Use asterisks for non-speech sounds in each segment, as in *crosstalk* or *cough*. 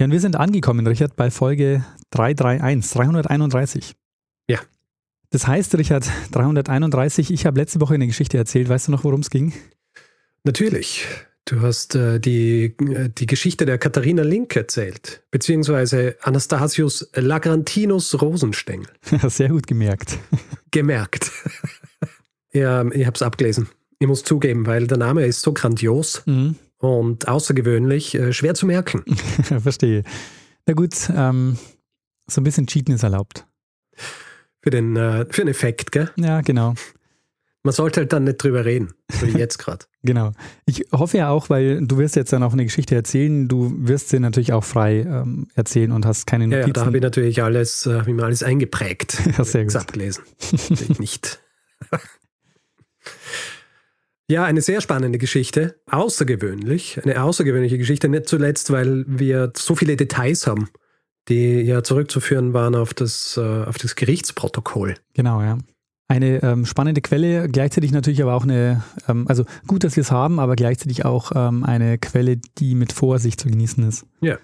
Ja, und wir sind angekommen, Richard, bei Folge 331, 331. Ja. Das heißt, Richard, 331, ich habe letzte Woche eine Geschichte erzählt. Weißt du noch, worum es ging? Natürlich. Du hast äh, die, äh, die Geschichte der Katharina Link erzählt, beziehungsweise Anastasius Lagrantinus Rosenstengel. *laughs* Sehr gut gemerkt. Gemerkt. *laughs* ja, ich habe es abgelesen. Ich muss zugeben, weil der Name ist so grandios mhm. Und außergewöhnlich, äh, schwer zu merken. *laughs* Verstehe. Na gut, ähm, so ein bisschen Cheaten ist erlaubt. Für den, äh, für den Effekt, gell? Ja, genau. Man sollte halt dann nicht drüber reden, so wie jetzt gerade. *laughs* genau. Ich hoffe ja auch, weil du wirst jetzt dann auch eine Geschichte erzählen, du wirst sie natürlich auch frei ähm, erzählen und hast keine Notizen. Ja, ja da habe ich natürlich alles, äh, wie mir alles eingeprägt. *laughs* Ja, sehr gut. abgelesen. ich nicht. Ja, eine sehr spannende Geschichte. Außergewöhnlich. Eine außergewöhnliche Geschichte, nicht zuletzt, weil wir so viele Details haben, die ja zurückzuführen waren auf das, äh, auf das Gerichtsprotokoll. Genau, ja. Eine ähm, spannende Quelle, gleichzeitig natürlich aber auch eine, ähm, also gut, dass wir es haben, aber gleichzeitig auch ähm, eine Quelle, die mit Vorsicht zu genießen ist. Ja.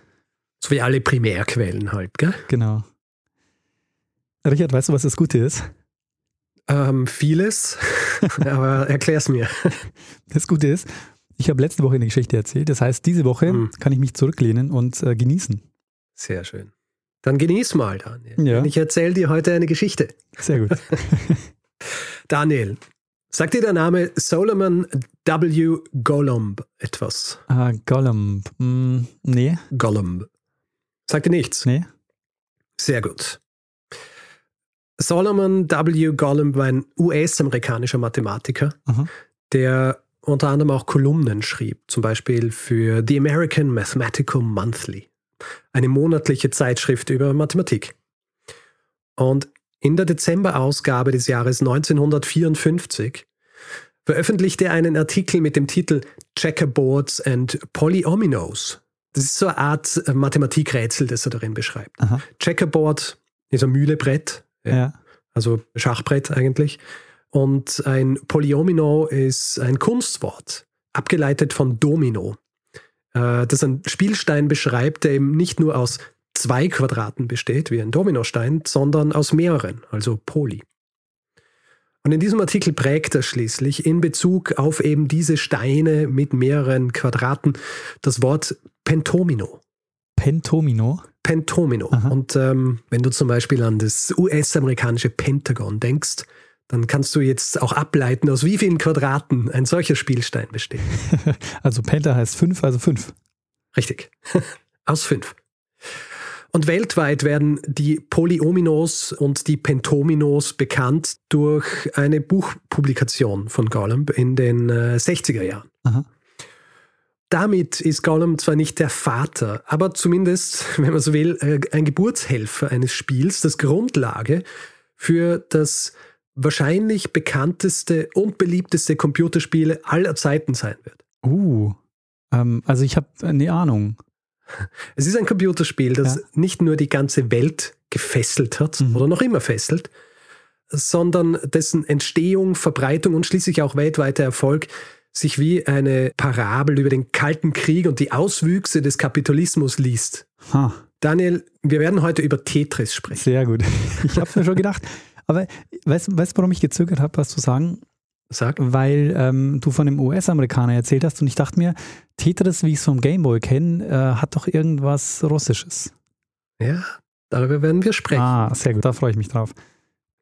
So wie alle Primärquellen halt, gell? Genau. Richard, weißt du, was das Gute ist? Ähm, vieles, *laughs* aber erklär's mir. *laughs* Das Gute ist, ich habe letzte Woche eine Geschichte erzählt. Das heißt, diese Woche hm. kann ich mich zurücklehnen und äh, genießen. Sehr schön. Dann genieß mal, Daniel. Ja. Ich erzähle dir heute eine Geschichte. Sehr gut. *laughs* Daniel, sagt dir der Name Solomon W. Gollumb etwas? Ah, Gollumb. Mm, nee. Gollumb. Sagt dir nichts? Nee. Sehr gut. Solomon W. Gollumb war ein US-amerikanischer Mathematiker, Aha. der unter anderem auch Kolumnen schrieb, zum Beispiel für The American Mathematical Monthly eine monatliche Zeitschrift über Mathematik. Und in der Dezemberausgabe des Jahres 1954 veröffentlichte er einen Artikel mit dem Titel Checkerboards and Polyominoes. Das ist so eine Art Mathematikrätsel, das er darin beschreibt. Aha. Checkerboard ist ein Mühlebrett, ja. also Schachbrett eigentlich. Und ein Polyomino ist ein Kunstwort, abgeleitet von Domino äh, das einen Spielstein beschreibt, der eben nicht nur aus zwei Quadraten besteht, wie ein Dominostein, sondern aus mehreren, also Poli. Und in diesem Artikel prägt er schließlich in Bezug auf eben diese Steine mit mehreren Quadraten das Wort Pentomino. Pentomino? Pentomino. Aha. Und ähm, wenn du zum Beispiel an das US-amerikanische Pentagon denkst, dann kannst du jetzt auch ableiten, aus wie vielen Quadraten ein solcher Spielstein besteht. *laughs* Also Penta heißt fünf, also fünf. Richtig. *laughs* aus fünf. Und weltweit werden die Polyominos und die Pentominos bekannt durch eine Buchpublikation von Gollum in den äh, 60er Jahren. Aha. Damit ist Gollum zwar nicht der Vater, aber zumindest, *laughs* wenn man so will, äh, ein Geburtshelfer eines Spiels, das Grundlage für das wahrscheinlich bekannteste und beliebteste Computerspiele aller Zeiten sein wird. Uh, ähm, also ich habe eine Ahnung. *laughs* Es ist ein Computerspiel, das ja. nicht nur die ganze Welt gefesselt hat mhm. oder noch immer fesselt, sondern dessen Entstehung, Verbreitung und schließlich auch weltweiter Erfolg sich wie eine Parabel über den Kalten Krieg und die Auswüchse des Kapitalismus liest. Ha. Daniel, wir werden heute über Tetris sprechen. Sehr gut. *laughs* Ich habe mir schon gedacht, aber weißt du, warum ich gezögert habe, was zu sagen? Sag. Weil ähm, du von dem US-Amerikaner erzählt hast und ich dachte mir, Tetris, wie ich es vom Gameboy kenne, äh, hat doch irgendwas Russisches. Ja, darüber werden wir sprechen. Ah, sehr gut, da freue ich mich drauf.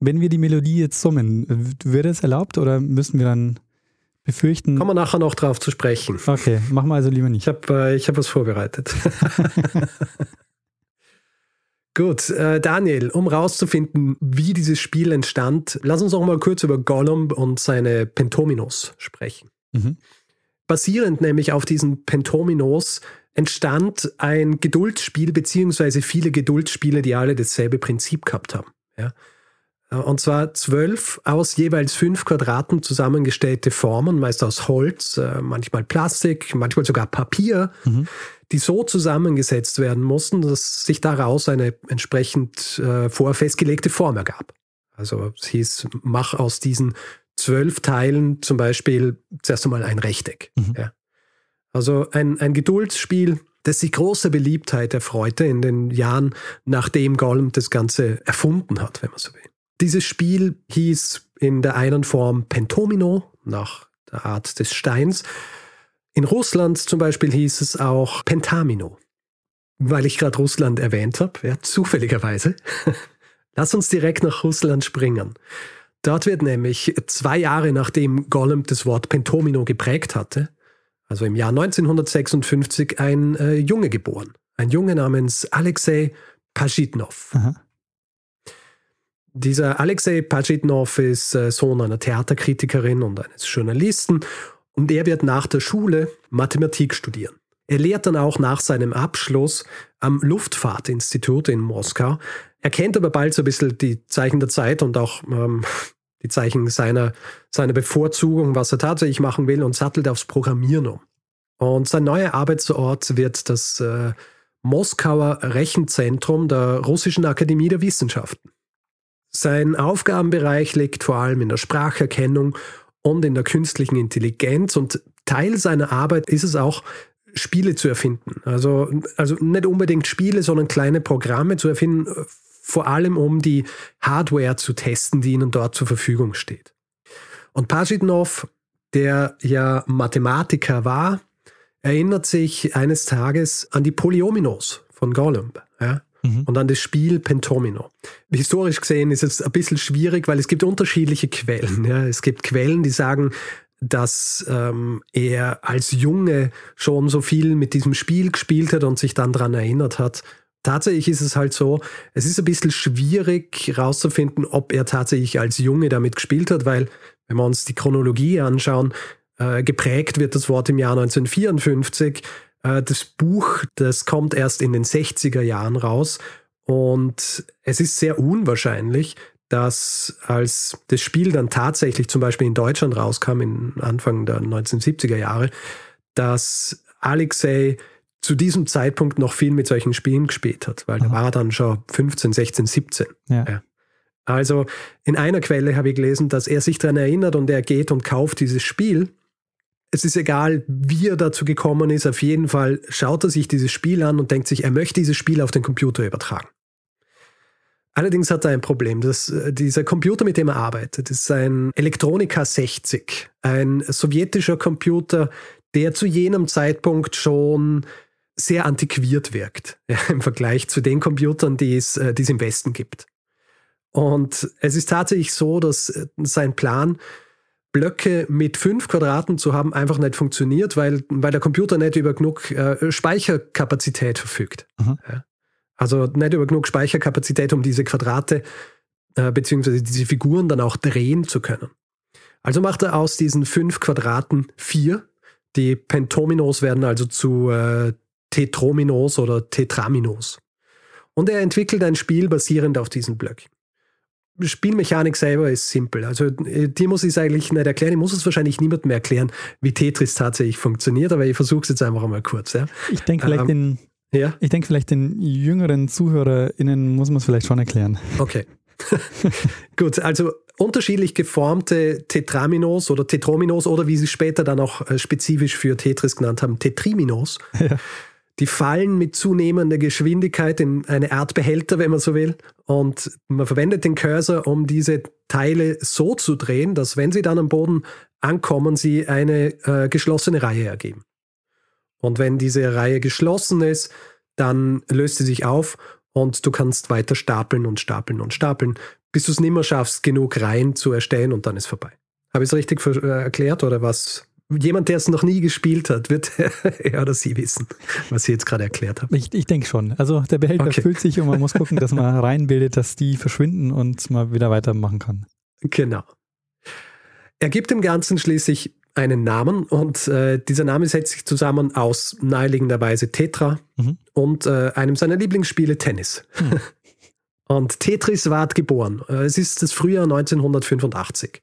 Wenn wir die Melodie jetzt summen, wäre es erlaubt oder müssen wir dann befürchten? Kommen wir nachher noch drauf zu sprechen. Okay, machen wir also lieber nicht. Ich habe äh, hab was vorbereitet. *laughs* Gut, äh, Daniel, um rauszufinden, wie dieses Spiel entstand, lass uns noch mal kurz über Gollum und seine Pentominos sprechen. Mhm. Basierend nämlich auf diesen Pentominos entstand ein Geduldsspiel beziehungsweise viele Geduldsspiele, die alle dasselbe Prinzip gehabt haben. Ja. Und zwar zwölf aus jeweils fünf Quadraten zusammengestellte Formen, meist aus Holz, äh, manchmal Plastik, manchmal sogar Papier, mhm. die so zusammengesetzt werden mussten, dass sich daraus eine entsprechend äh, vorher festgelegte Form ergab. Also es hieß, mach aus diesen zwölf Teilen zum Beispiel zuerst einmal ein Rechteck. Mhm. Ja. Also ein, ein Geduldsspiel, das sich große Beliebtheit erfreute in den Jahren, nachdem Gollum das Ganze erfunden hat, wenn man so will. Dieses Spiel hieß in der einen Form Pentomino, nach der Art des Steins. In Russland zum Beispiel hieß es auch Pentamino. Weil ich gerade Russland erwähnt habe, ja, zufälligerweise. *laughs* Lass uns direkt nach Russland springen. Dort wird nämlich zwei Jahre nachdem Gollum das Wort Pentomino geprägt hatte, also im Jahr 1956, ein äh, Junge geboren. Ein Junge namens Alexei Pajitnov. Aha. Dieser Alexei Pajitnov ist äh, Sohn einer Theaterkritikerin und eines Journalisten und er wird nach der Schule Mathematik studieren. Er lehrt dann auch nach seinem Abschluss am Luftfahrtinstitut in Moskau. Er kennt aber bald so ein bisschen die Zeichen der Zeit und auch ähm, *laughs* die Zeichen seiner, seiner Bevorzugung, was er tatsächlich machen will und sattelt aufs Programmieren um. Und sein neuer Arbeitsort wird das äh, Moskauer Rechenzentrum der Russischen Akademie der Wissenschaften. Sein Aufgabenbereich liegt vor allem in der Spracherkennung und in der künstlichen Intelligenz und Teil seiner Arbeit ist es auch, Spiele zu erfinden. Also, also nicht unbedingt Spiele, sondern kleine Programme zu erfinden, vor allem um die Hardware zu testen, die ihnen dort zur Verfügung steht. Und Pajitnov, der ja Mathematiker war, erinnert sich eines Tages an die Polyominos von Gollum. Mhm. und dann das Spiel Pentomino. Historisch gesehen ist es ein bisschen schwierig, weil es gibt unterschiedliche Quellen. Ja. Es gibt Quellen, die sagen, dass ähm, er als Junge schon so viel mit diesem Spiel gespielt hat und sich dann daran erinnert hat. Tatsächlich ist es halt so, es ist ein bisschen schwierig herauszufinden, ob er tatsächlich als Junge damit gespielt hat, weil, wenn wir uns die Chronologie anschauen, äh, geprägt wird das Wort im Jahr 1954 äh, das Buch, das kommt erst in den 60er Jahren raus und es ist sehr unwahrscheinlich, dass als das Spiel dann tatsächlich zum Beispiel in Deutschland rauskam, in Anfang der 1970er Jahre, dass Alexei zu diesem Zeitpunkt noch viel mit solchen Spielen gespielt hat, weil er war dann schon 15, 16, 17. Ja. Ja. Also in einer Quelle habe ich gelesen, dass er sich daran erinnert und er geht und kauft dieses Spiel es ist egal, wie er dazu gekommen ist, auf jeden Fall schaut er sich dieses Spiel an und denkt sich, er möchte dieses Spiel auf den Computer übertragen. Allerdings hat er ein Problem. Das, äh, dieser Computer, mit dem er arbeitet, ist ein Elektronika 60, ein sowjetischer Computer, der zu jenem Zeitpunkt schon sehr antiquiert wirkt *laughs* ja, im Vergleich zu den Computern, die es, äh, die es im Westen gibt. Und es ist tatsächlich so, dass äh, sein Plan Blöcke mit fünf Quadraten zu haben, einfach nicht funktioniert, weil, weil der Computer nicht über genug äh, Speicherkapazität verfügt. Mhm. Ja. Also nicht über genug Speicherkapazität, um diese Quadrate äh, beziehungsweise diese Figuren dann auch drehen zu können. Also macht er aus diesen fünf Quadraten vier. Die Pentominos werden also zu äh, Tetrominos oder Tetraminos. Und er entwickelt ein Spiel basierend auf diesen Blöcken. Spielmechanik selber ist simpel. Also äh, dir muss ich es eigentlich nicht erklären. Ich muss es wahrscheinlich niemandem erklären, wie Tetris tatsächlich funktioniert, aber ich versuche es jetzt einfach einmal kurz. Ja. Ich denke vielleicht ähm, den, ja? ich denke vielleicht den jüngeren ZuhörerInnen muss man es vielleicht schon erklären. Okay. *laughs* Gut, also unterschiedlich geformte Tetraminos oder Tetrominos oder wie sie später dann auch äh, spezifisch für Tetris genannt haben, Tetriminos. Ja. Die fallen mit zunehmender Geschwindigkeit in eine Art Behälter, wenn man so will. Und man verwendet den Cursor, um diese Teile so zu drehen, dass wenn sie dann am Boden ankommen, sie eine äh, geschlossene Reihe ergeben. Und wenn diese Reihe geschlossen ist, dann löst sie sich auf und du kannst weiter stapeln und stapeln und stapeln, bis du es nicht mehr schaffst, genug Reihen zu erstellen und dann ist vorbei. Habe ich es richtig äh, erklärt oder was jemand, der es noch nie gespielt hat, wird *laughs* er oder sie wissen, was ich jetzt gerade erklärt habe. Ich, ich denke schon. Also der Behälter okay. füllt sich und man muss gucken, dass man *laughs* reinbildet, dass die verschwinden und man wieder weitermachen kann. Genau. Er gibt dem Ganzen schließlich einen Namen und äh, dieser Name setzt sich zusammen aus naheliegenderweise Tetra mhm. und äh, einem seiner Lieblingsspiele Tennis. Mhm. *laughs* und Tetris ward geboren. Äh, es ist das Frühjahr 1985.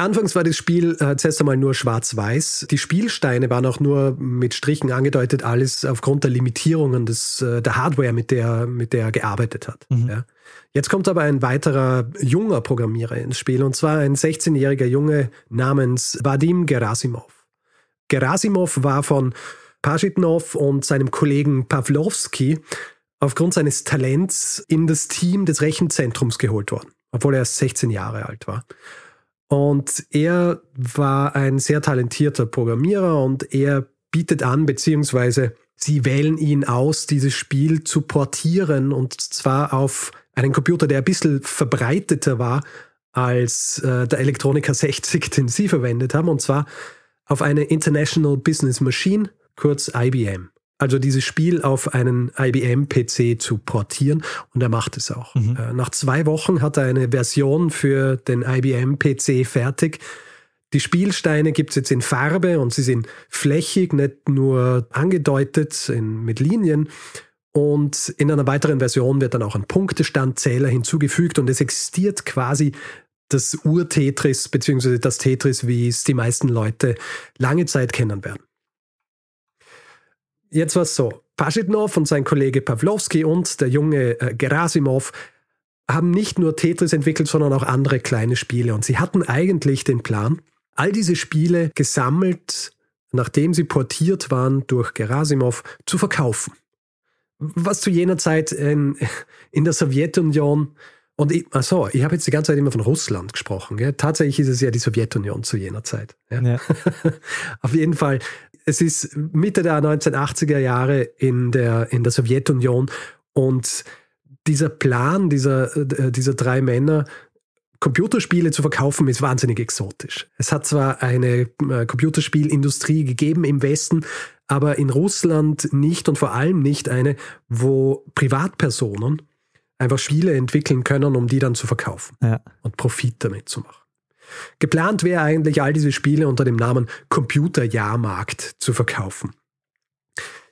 Anfangs war das Spiel äh, zuerst einmal nur schwarz-weiß. Die Spielsteine waren auch nur mit Strichen angedeutet, alles aufgrund der Limitierungen des, äh, der Hardware, mit der, mit der er gearbeitet hat. Mhm. Ja. Jetzt kommt aber ein weiterer junger Programmierer ins Spiel, und zwar ein 16-jähriger Junge namens Vadim Gerasimov. Gerasimov war von Pajitnov und seinem Kollegen Pawlowski aufgrund seines Talents in das Team des Rechenzentrums geholt worden, obwohl er erst 16 Jahre alt war. Und er war ein sehr talentierter Programmierer und er bietet an, beziehungsweise sie wählen ihn aus, dieses Spiel zu portieren und zwar auf einen Computer, der ein bisschen verbreiteter war als äh, der Elektronika 60, den sie verwendet haben, und zwar auf eine International Business Machine, kurz IBM also dieses Spiel auf einen IBM-PC zu portieren und er macht es auch. Mhm. Äh, nach zwei Wochen hat er eine Version für den IBM-PC fertig. Die Spielsteine gibt es jetzt in Farbe und sie sind flächig, nicht nur angedeutet in, mit Linien. Und in einer weiteren Version wird dann auch ein Punktestandzähler hinzugefügt und es existiert quasi das Ur-Tetris, beziehungsweise das Tetris, wie es die meisten Leute lange Zeit kennen werden. Jetzt war es so, Paschitnov und sein Kollege Pawlowski und der junge äh, Gerasimov haben nicht nur Tetris entwickelt, sondern auch andere kleine Spiele. Und sie hatten eigentlich den Plan, all diese Spiele gesammelt, nachdem sie portiert waren durch Gerasimov, zu verkaufen. Was zu jener Zeit in, in der Sowjetunion und ich, achso, ich habe jetzt die ganze Zeit immer von Russland gesprochen. Gell? Tatsächlich ist es ja die Sowjetunion zu jener Zeit. Ja? Ja. *laughs* Auf jeden Fall es ist Mitte der 1980er Jahre in der, in der Sowjetunion und dieser Plan dieser, äh, dieser drei Männer, Computerspiele zu verkaufen, ist wahnsinnig exotisch. Es hat zwar eine äh, Computerspielindustrie gegeben im Westen, aber in Russland nicht und vor allem nicht eine, wo Privatpersonen einfach Spiele entwickeln können, um die dann zu verkaufen ja. und Profit damit zu machen. Geplant wäre eigentlich, all diese Spiele unter dem Namen Computerjahrmarkt zu verkaufen.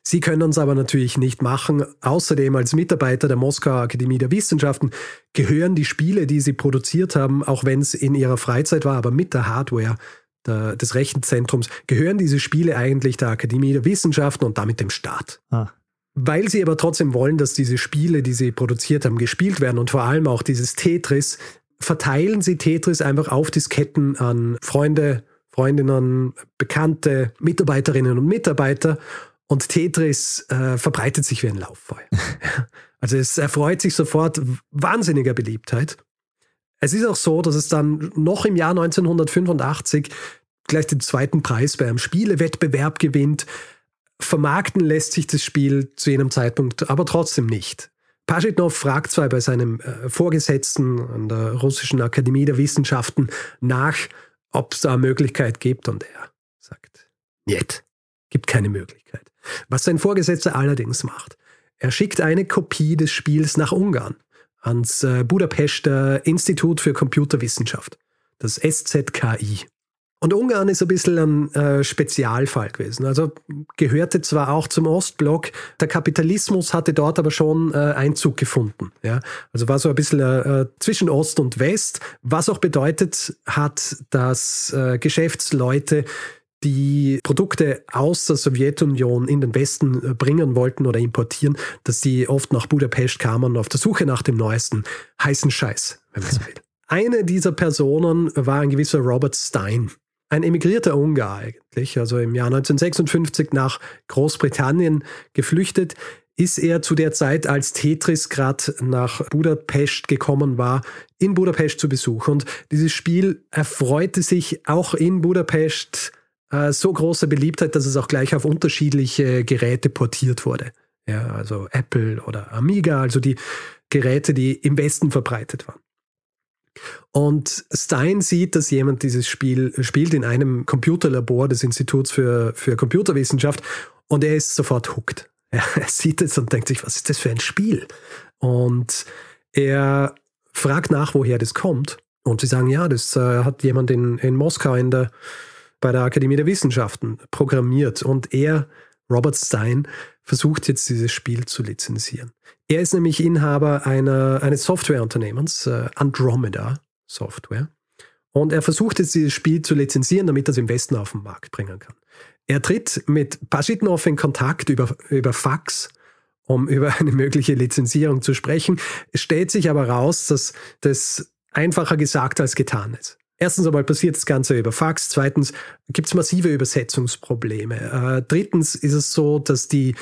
Sie können es aber natürlich nicht machen. Außerdem als Mitarbeiter der Moskauer Akademie der Wissenschaften gehören die Spiele, die sie produziert haben, auch wenn es in ihrer Freizeit war, aber mit der Hardware der, des Rechenzentrums, gehören diese Spiele eigentlich der Akademie der Wissenschaften und damit dem Staat. Ah. Weil sie aber trotzdem wollen, dass diese Spiele, die sie produziert haben, gespielt werden und vor allem auch dieses Tetris verteilen sie Tetris einfach auf Disketten an Freunde, Freundinnen, Bekannte, Mitarbeiterinnen und Mitarbeiter und Tetris äh, verbreitet sich wie ein Lauffeuer. *laughs* also es erfreut sich sofort wahnsinniger Beliebtheit. Es ist auch so, dass es dann noch im Jahr 1985 gleich den zweiten Preis bei einem Spielewettbewerb gewinnt. Vermarkten lässt sich das Spiel zu jenem Zeitpunkt aber trotzdem nicht. Paschitnov fragt zwar bei seinem äh, Vorgesetzten an der Russischen Akademie der Wissenschaften nach, ob es da eine Möglichkeit gibt, und er sagt, nicht, gibt keine Möglichkeit. Was sein Vorgesetzter allerdings macht, er schickt eine Kopie des Spiels nach Ungarn ans äh, Budapester Institut für Computerwissenschaft, das SZKI. Und Ungarn ist ein bisschen ein äh, Spezialfall gewesen. Also gehörte zwar auch zum Ostblock, der Kapitalismus hatte dort aber schon äh, Einzug gefunden. Ja? Also war so ein bisschen äh, zwischen Ost und West, was auch bedeutet hat, dass äh, Geschäftsleute die Produkte aus der Sowjetunion in den Westen äh, bringen wollten oder importieren, dass die oft nach Budapest kamen auf der Suche nach dem neuesten heißen Scheiß, wenn man so *laughs* will. Eine dieser Personen war ein gewisser Robert Stein ein emigrierter Ungar eigentlich, also im Jahr 1956 nach Großbritannien geflüchtet, ist er zu der Zeit, als Tetris gerade nach Budapest gekommen war, in Budapest zu Besuch. Und dieses Spiel erfreute sich auch in Budapest äh, so großer Beliebtheit, dass es auch gleich auf unterschiedliche Geräte portiert wurde. Ja, also Apple oder Amiga, also die Geräte, die im Westen verbreitet waren. Und Stein sieht, dass jemand dieses Spiel spielt in einem Computerlabor des Instituts für, für Computerwissenschaft und er ist sofort hooked. *laughs* Er, sieht es und denkt sich, was ist das für ein Spiel? Und er fragt nach, woher das kommt. Und sie sagen, ja, das äh, hat jemand in, in Moskau in der, bei der Akademie der Wissenschaften programmiert. Und er, Robert Stein, versucht jetzt dieses Spiel zu lizenzieren. Er ist nämlich Inhaber einer, eines Softwareunternehmens, äh, Andromeda Software. Und er versucht jetzt dieses Spiel zu lizenzieren, damit er es im Westen auf den Markt bringen kann. Er tritt mit Paschitnov in Kontakt über, über Fax, um *laughs* über eine mögliche Lizenzierung zu sprechen. Es stellt sich aber raus, dass das einfacher gesagt als getan ist. Erstens einmal passiert das Ganze über Fax. Zweitens gibt es massive Übersetzungsprobleme. Äh, drittens ist es so, dass die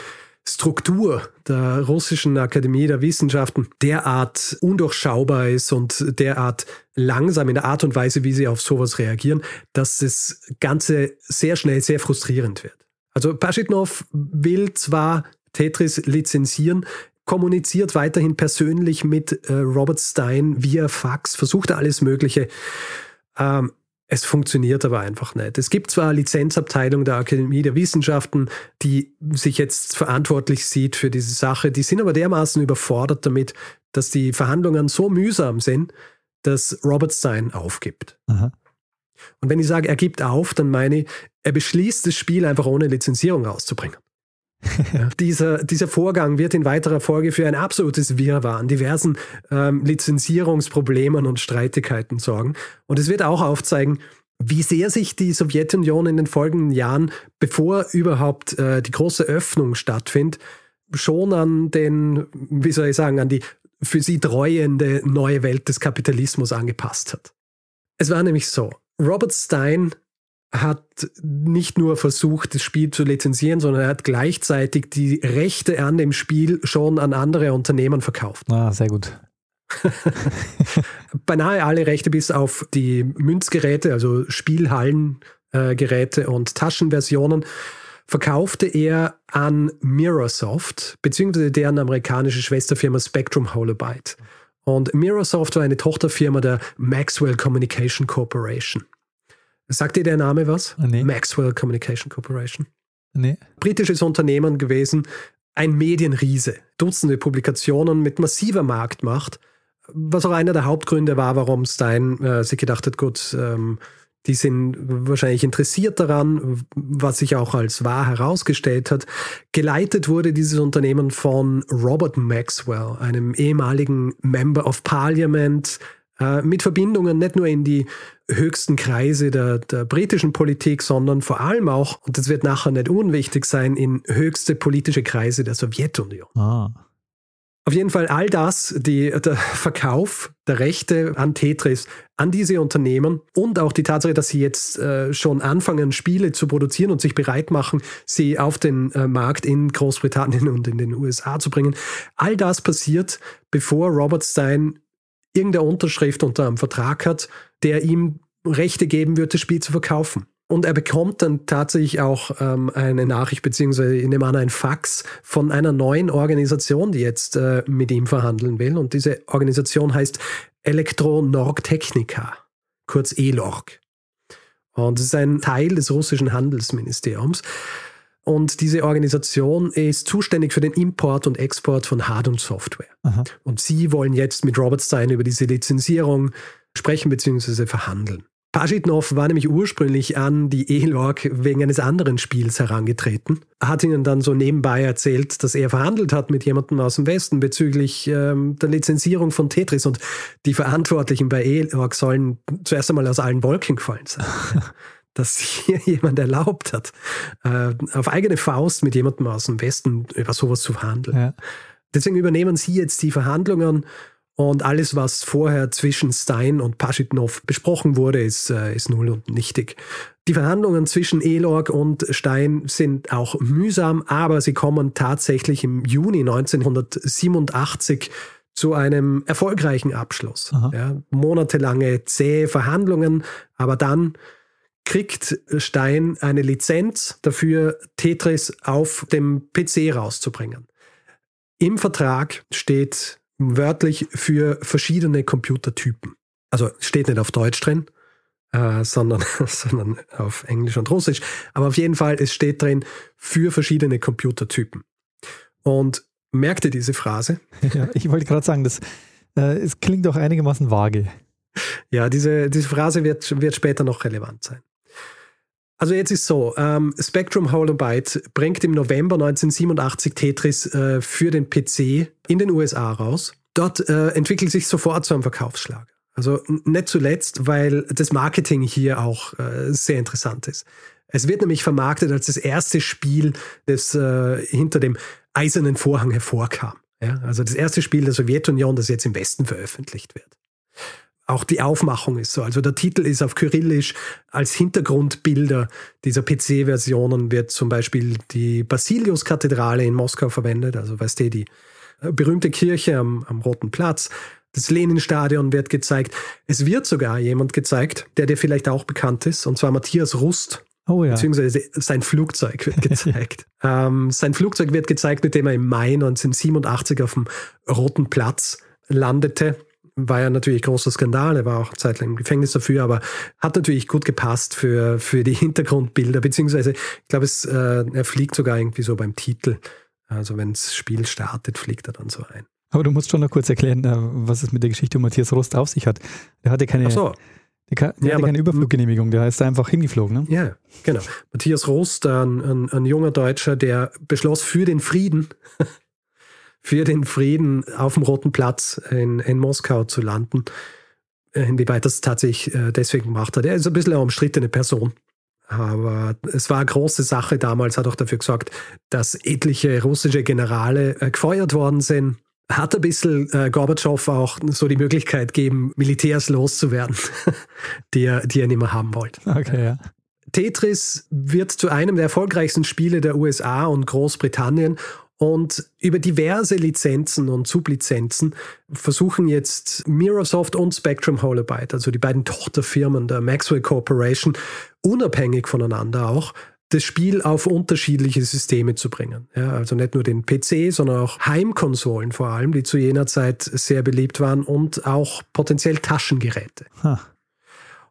Struktur der russischen Akademie der Wissenschaften derart undurchschaubar ist und derart langsam in der Art und Weise, wie sie auf sowas reagieren, dass das Ganze sehr schnell sehr frustrierend wird. Also Paschitnov will zwar Tetris lizenzieren, kommuniziert weiterhin persönlich mit äh, Robert Stein via Fax, versucht alles Mögliche. Ähm, es funktioniert aber einfach nicht. Es gibt zwar eine Lizenzabteilung der Akademie der Wissenschaften, die sich jetzt verantwortlich sieht für diese Sache, die sind aber dermaßen überfordert damit, dass die Verhandlungen so mühsam sind, dass Robert Stein aufgibt. Aha. Und wenn ich sage, er gibt auf, dann meine ich, er beschließt das Spiel einfach ohne Lizenzierung rauszubringen. *laughs* dieser, dieser Vorgang wird in weiterer Folge für ein absolutes Wirrwarr an diversen ähm, Lizenzierungsproblemen und Streitigkeiten sorgen. Und es wird auch aufzeigen, wie sehr sich die Sowjetunion in den folgenden Jahren, bevor überhaupt äh, die große Öffnung stattfindet, schon an den, wie soll ich sagen, an die für sie treuende neue Welt des Kapitalismus angepasst hat. Es war nämlich so, Robert Stein hat nicht nur versucht, das Spiel zu lizenzieren, sondern er hat gleichzeitig die Rechte an dem Spiel schon an andere Unternehmen verkauft. Ah, sehr gut. *laughs* Beinahe alle Rechte bis auf die Münzgeräte, also Spielhallengeräte äh, und Taschenversionen, verkaufte er an Mirrorsoft, beziehungsweise deren amerikanische Schwesterfirma Spectrum Holobyte. Und Mirrorsoft war eine Tochterfirma der Maxwell Communication Corporation. Sagt dir der Name was? Nee. Maxwell Communication Corporation. Nee. Britisches Unternehmen gewesen, ein Medienriese, Dutzende Publikationen mit massiver Marktmacht, was auch einer der Hauptgründe war, warum Stein äh, sich gedacht hat, gut, ähm, die sind wahrscheinlich interessiert daran, was sich auch als wahr herausgestellt hat. Geleitet wurde dieses Unternehmen von Robert Maxwell, einem ehemaligen Member of Parliament, äh, mit Verbindungen nicht nur in die höchsten Kreise der, der britischen Politik, sondern vor allem auch, und das wird nachher nicht unwichtig sein, in höchste politische Kreise der Sowjetunion. Ah. Auf jeden Fall all das, die, der Verkauf der Rechte an Tetris, an diese Unternehmen und auch die Tatsache, dass sie jetzt äh, schon anfangen, Spiele zu produzieren und sich bereit machen, sie auf den äh, Markt in Großbritannien *laughs* und in den USA zu bringen. All das passiert, bevor Robert Stein irgendeine Unterschrift unter einem Vertrag hat, der ihm Rechte geben wird, das Spiel zu verkaufen. Und er bekommt dann tatsächlich auch ähm, eine Nachricht, beziehungsweise in dem an ein Fax von einer neuen Organisation, die jetzt äh, mit ihm verhandeln will. Und diese Organisation heißt Elektro-Norg-Technica, kurz ELORG. Und es ist ein Teil des russischen Handelsministeriums. Und diese Organisation ist zuständig für den Import und Export von Hard- und Software. Aha. Und sie wollen jetzt mit Robert Stein über diese Lizenzierung sprechen bzw. verhandeln. Pajitnov war nämlich ursprünglich an die ELORG wegen eines anderen Spiels herangetreten, hat ihnen dann so nebenbei erzählt, dass er verhandelt hat mit jemandem aus dem Westen bezüglich ähm, der Lizenzierung von Tetris und die Verantwortlichen bei ELORG sollen zuerst einmal aus allen Wolken gefallen sein. *laughs* dass *laughs* hier jemand erlaubt hat, äh, auf eigene Faust mit jemandem aus dem Westen über sowas zu verhandeln. Ja. Deswegen übernehmen sie jetzt die Verhandlungen und alles, was vorher zwischen Stein und Paschitnov besprochen wurde, ist, äh, ist null und nichtig. Die Verhandlungen zwischen Elorg und Stein sind auch mühsam, aber sie kommen tatsächlich im Juni 1987 zu einem erfolgreichen Abschluss. Ja, monatelange zähe Verhandlungen, aber dann kriegt Stein eine Lizenz dafür, Tetris auf dem PC rauszubringen. Im Vertrag steht wörtlich für verschiedene Computertypen. Also steht nicht auf Deutsch drin, äh, sondern, *laughs* sondern auf Englisch und Russisch. Aber auf jeden Fall, es steht drin für verschiedene Computertypen. Und merkt ihr diese Phrase? *laughs* Ja, ich wollte gerade sagen, das, äh, es klingt auch einigermaßen vage. ja, diese, diese Phrase wird, wird später noch relevant sein. Also jetzt ist so, ähm, Spectrum Holobyte bringt im November 1987 Tetris äh, für den PC in den USA raus. Dort äh, entwickelt sich sofort zu einem Verkaufsschlag. Also nicht zuletzt, weil das Marketing hier auch äh, sehr interessant ist. Es wird nämlich vermarktet als das erste Spiel, das äh, hinter dem eisernen Vorhang hervorkam. Ja? Also das erste Spiel der Sowjetunion, das jetzt im Westen veröffentlicht wird. Auch die Aufmachung ist so. Also der Titel ist auf Kyrillisch. Als Hintergrundbilder dieser PC-Versionen wird zum Beispiel die Basilius-Kathedrale in Moskau verwendet. Also weißt du, die äh, berühmte Kirche am, am Roten Platz. Das Lenin-Stadion wird gezeigt. Es wird sogar jemand gezeigt, der dir vielleicht auch bekannt ist, und zwar Matthias Rust. Oh ja. Beziehungsweise sein Flugzeug wird *laughs* gezeigt. ähm, sein Flugzeug wird gezeigt, mit dem er im Mai 1987 auf dem Roten Platz landete war ja natürlich großer Skandal, er war auch zeitlang im Gefängnis dafür, aber hat natürlich gut gepasst für, für die *laughs* Hintergrundbilder, beziehungsweise ich glaube, es, äh, er fliegt sogar irgendwie so beim Titel. Also wenn das Spiel startet, fliegt er dann so ein. Aber du musst schon noch kurz erklären, äh, was es mit der Geschichte um Matthias Rust auf sich hat. Der hatte keine, so. der, der ja, hatte keine Überfluggenehmigung, der ist einfach hingeflogen. Ne? Ja, genau. Matthias Rust, ein, ein, ein junger Deutscher, der beschloss für den Frieden *laughs* für den Frieden auf dem Roten Platz in, in Moskau zu landen. Äh, inwieweit das tatsächlich äh, deswegen gemacht hat. Er ist ein bisschen eine umstrittene Person. Aber es war eine große Sache damals, hat auch dafür gesorgt, dass etliche russische Generale äh, gefeuert worden sind. Hat ein bisschen äh, Gorbatschow auch so die Möglichkeit gegeben, Militärs loszuwerden, *laughs* die, er, die er nicht mehr haben wollte. Okay, ja. Tetris wird zu einem der erfolgreichsten Spiele der USA und Großbritannien und über diverse Lizenzen und Sublizenzen versuchen jetzt Microsoft und Spectrum Holobyte, also die beiden Tochterfirmen der Maxwell Corporation, unabhängig voneinander auch, das Spiel auf unterschiedliche Systeme zu bringen. Ja, also nicht nur den PC, sondern auch Heimkonsolen vor allem, die zu jener Zeit sehr beliebt waren und auch potenziell Taschengeräte. Huh.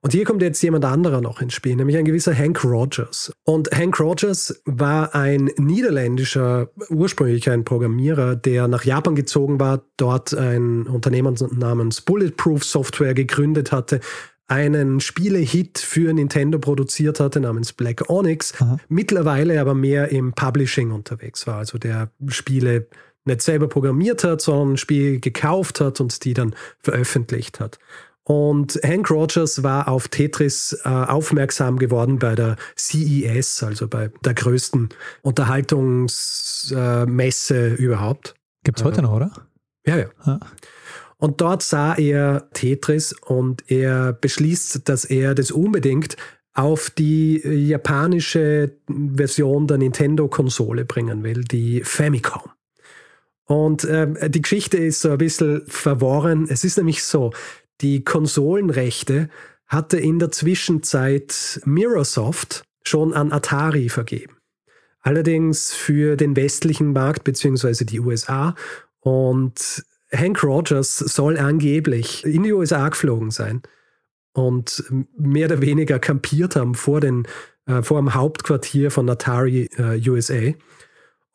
Und hier kommt jetzt jemand anderer noch ins Spiel, nämlich ein gewisser Hank Rogers. Und Hank Rogers war ein niederländischer, ursprünglich ein Programmierer, der nach Japan gezogen war, dort ein Unternehmen namens Bulletproof Software gegründet hatte, einen Spielehit für Nintendo produziert hatte namens Black Onyx, Aha. mittlerweile aber mehr im Publishing unterwegs war, also der Spiele nicht selber programmiert hat, sondern Spiele gekauft hat und die dann veröffentlicht hat. Und Hank Rogers war auf Tetris äh, aufmerksam geworden bei der CES, also bei der größten Unterhaltungsmesse äh, überhaupt. Gibt es heute noch, oder? Ja, ja. Ah. Und dort sah er Tetris und er beschließt, dass er das unbedingt auf die japanische Version der Nintendo-Konsole bringen will, die Famicom. Und äh, die Geschichte ist so ein bisschen verworren. Es ist nämlich so, die Konsolenrechte hatte in der Zwischenzeit Mirrorsoft schon an Atari vergeben. Allerdings für den westlichen Markt bzw. die USA. Und Hank Rogers soll angeblich in die USA geflogen sein und mehr oder weniger kampiert haben vor, den, äh, vor dem Hauptquartier von Atari äh, USA,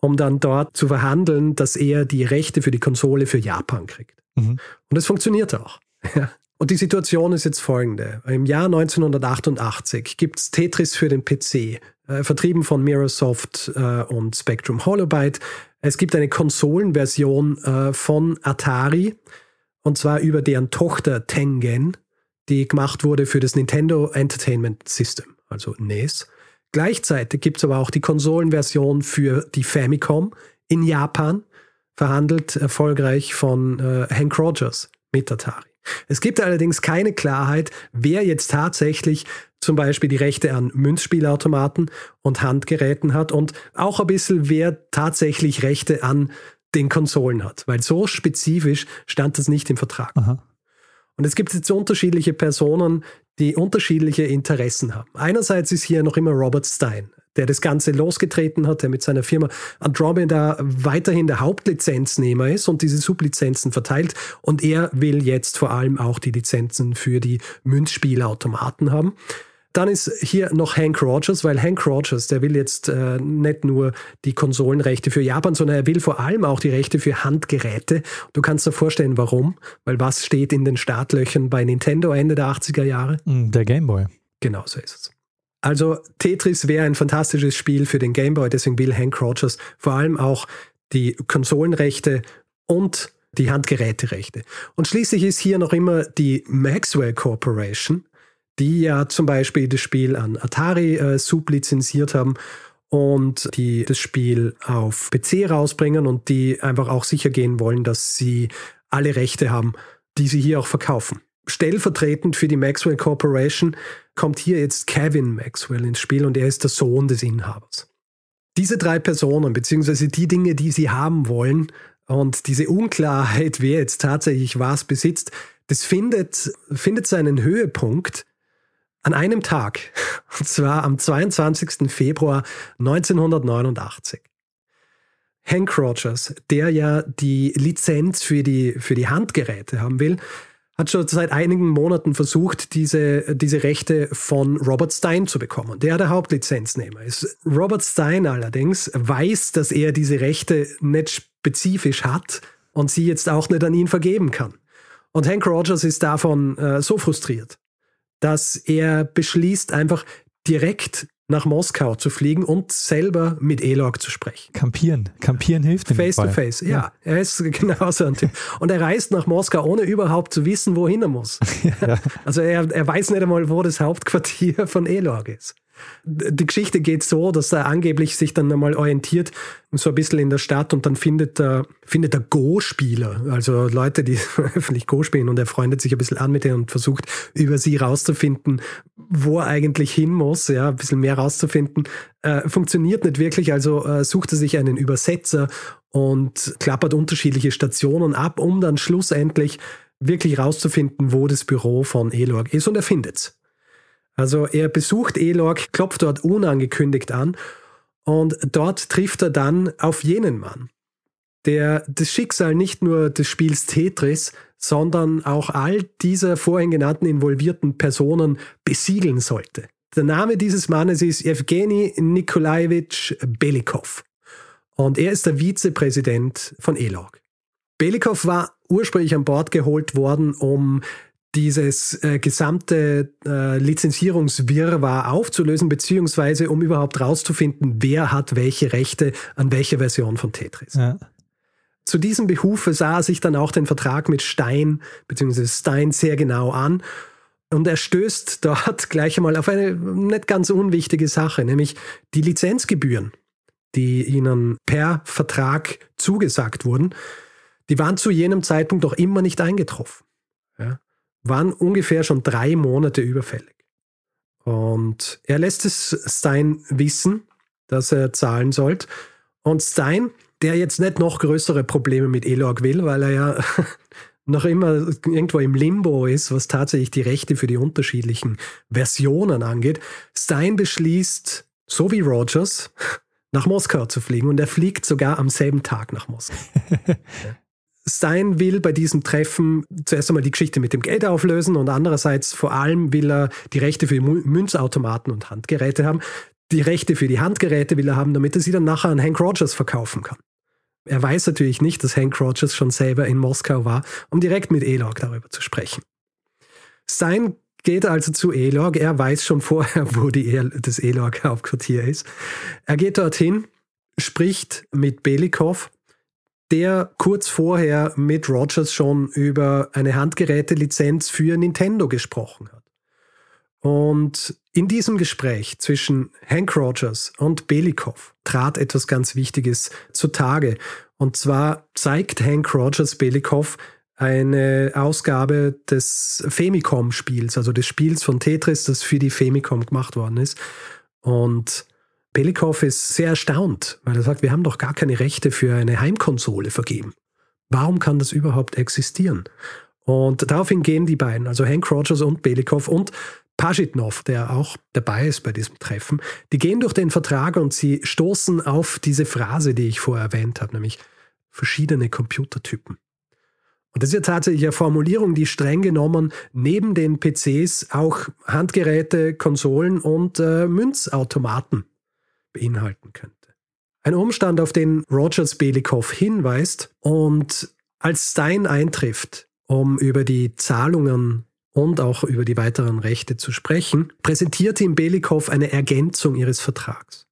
um dann dort zu verhandeln, dass er die Rechte für die Konsole für Japan kriegt. Mhm. Und es funktioniert auch. Und die Situation ist jetzt folgende. Im Jahr 1988 gibt es Tetris für den PC, äh, vertrieben von Mirrorsoft äh, und Spectrum Holobyte. Es gibt eine Konsolenversion äh, von Atari, und zwar über deren Tochter Tengen, die gemacht wurde für das Nintendo Entertainment System, also NES. Gleichzeitig gibt es aber auch die Konsolenversion für die Famicom in Japan, verhandelt erfolgreich von äh, Hank Rogers mit Atari. Es gibt allerdings keine Klarheit, wer jetzt tatsächlich zum Beispiel die Rechte an Münzspielautomaten und Handgeräten hat und auch ein bisschen, wer tatsächlich Rechte an den Konsolen hat, weil so spezifisch stand das nicht im Vertrag. Aha. Und es gibt jetzt unterschiedliche Personen, die unterschiedliche Interessen haben. Einerseits ist hier noch immer Robert Stein, der das Ganze losgetreten hat, der mit seiner Firma Andromeda weiterhin der Hauptlizenznehmer ist und diese Sublizenzen verteilt. Und er will jetzt vor allem auch die Lizenzen für die Münzspielautomaten haben. Dann ist hier noch Hank Rogers, weil Hank Rogers, der will jetzt äh, nicht nur die Konsolenrechte für Japan, sondern er will vor allem auch die Rechte für Handgeräte. Du kannst dir vorstellen, warum? Weil was steht in den Startlöchern bei Nintendo Ende der 80er Jahre? Der Game Boy. Genau so ist es. Also Tetris wäre ein fantastisches Spiel für den Game Boy, deswegen will Hank Rogers vor allem auch die Konsolenrechte und die Handgeräterechte. Und schließlich ist hier noch immer die Maxwell Corporation, die ja zum Beispiel das Spiel an Atari äh, sublizenziert haben und die das Spiel auf PC rausbringen und die einfach auch sicher gehen wollen, dass sie alle Rechte haben, die sie hier auch verkaufen. Stellvertretend für die Maxwell Corporation kommt hier jetzt Kevin Maxwell ins Spiel und er ist der Sohn des Inhabers. Diese drei Personen, beziehungsweise die Dinge, die sie haben wollen, und diese Unklarheit, wer jetzt tatsächlich was besitzt, das findet, findet seinen Höhepunkt an einem Tag, *laughs* und zwar am 22. Februar 1989. Hank Rogers, der ja die Lizenz für die, für die Handgeräte haben will, hat schon seit einigen Monaten versucht, diese, diese Rechte von Robert Stein zu bekommen, der der Hauptlizenznehmer ist. Robert Stein allerdings weiß, dass er diese Rechte nicht spezifisch hat und sie jetzt auch nicht an ihn vergeben kann. Und Hank Rogers ist davon äh, so frustriert, dass er beschließt, einfach direkt nach Moskau zu fliegen und selber mit Elog zu sprechen. Campieren. Campieren hilft ihm. Face to face, ja. ja. Er ist *laughs* genauso ein Typ. Und er reist nach Moskau, ohne überhaupt zu wissen, wohin er muss. *laughs* ja. Also er, er weiß nicht einmal, wo das Hauptquartier von Elog ist. Die Geschichte geht so, dass er angeblich sich dann einmal orientiert, so ein bisschen in der Stadt und dann findet er, findet er Go-Spieler, also Leute, die *laughs* öffentlich Go spielen und er freundet sich ein bisschen an mit denen und versucht über sie rauszufinden, wo er eigentlich hin muss, ja, ein bisschen mehr rauszufinden. Äh, funktioniert nicht wirklich, also äh, sucht er sich einen Übersetzer und klappert unterschiedliche Stationen ab, um dann schlussendlich wirklich rauszufinden, wo das Büro von Elorg ist und er findet's. Also er besucht Elorg, klopft dort unangekündigt an und dort trifft er dann auf jenen Mann, der das Schicksal nicht nur des Spiels Tetris, sondern auch all dieser vorhin genannten involvierten Personen besiegeln sollte. Der Name dieses Mannes ist Evgeny Nikolajewitsch Belikov und er ist der Vizepräsident von ELOG. Belikov war ursprünglich an Bord geholt worden, um dieses äh, gesamte äh, Lizenzierungswirrwarr aufzulösen, beziehungsweise um überhaupt rauszufinden, wer hat welche Rechte an welcher Version von Tetris. Ja. Zu diesem Behufe sah er sich dann auch den Vertrag mit Stein beziehungsweise Stein sehr genau an und er stößt *laughs* dort gleich einmal auf eine nicht ganz unwichtige Sache, nämlich die Lizenzgebühren, die ihnen per Vertrag zugesagt wurden, die waren zu jenem Zeitpunkt doch immer nicht eingetroffen. Ja waren ungefähr schon drei Monate überfällig. Und er lässt es Stein wissen, dass er zahlen sollte. Und Stein, der jetzt nicht noch größere Probleme mit Elorg will, weil er ja *laughs* noch immer irgendwo im Limbo ist, was tatsächlich die Rechte für die unterschiedlichen Versionen angeht, Stein beschließt, so wie Rogers, *laughs* nach Moskau zu fliegen. Und er fliegt sogar am selben Tag nach Moskau. *laughs* Stein will bei diesem Treffen zuerst einmal die Geschichte mit dem Geld auflösen und andererseits vor allem will er die Rechte für Münzautomaten und Handgeräte haben. Die Rechte für die Handgeräte will er haben, damit er sie dann nachher an Hank Rogers verkaufen kann. Er weiß natürlich nicht, dass Hank Rogers schon selber in Moskau war, um direkt mit Elog darüber zu sprechen. Stein geht also zu Elog. Er weiß schon vorher, wo die El das Elog-Hauptquartier ist. Er geht dorthin, spricht mit Belikov der kurz vorher mit Rogers schon über eine Handgerätelizenz für Nintendo gesprochen hat. Und in diesem Gespräch zwischen Hank Rogers und Belikov trat etwas ganz Wichtiges zutage. Und zwar zeigt Hank Rogers Belikov eine Ausgabe des Famicom-Spiels, also des Spiels von Tetris, das für die Famicom gemacht worden ist. Und Pelikov ist sehr erstaunt, weil er sagt, wir haben doch gar keine Rechte für eine Heimkonsole vergeben. Warum kann das überhaupt existieren? Und daraufhin gehen die beiden, also Hank Rogers und Belikov und Pajitnov, der auch dabei ist bei diesem Treffen, die gehen durch den Vertrag und sie stoßen auf diese Phrase, die ich vorher erwähnt habe, nämlich verschiedene Computertypen. Und das ist ja tatsächlich eine Formulierung, die streng genommen neben den PCs auch Handgeräte, Konsolen und äh, Münzautomaten beinhalten könnte. Ein Umstand, auf den Rogers Belikow hinweist und als Stein eintrifft, um über die Zahlungen und auch über die weiteren Rechte zu sprechen, präsentiert ihm Belikow eine Ergänzung ihres Vertrags.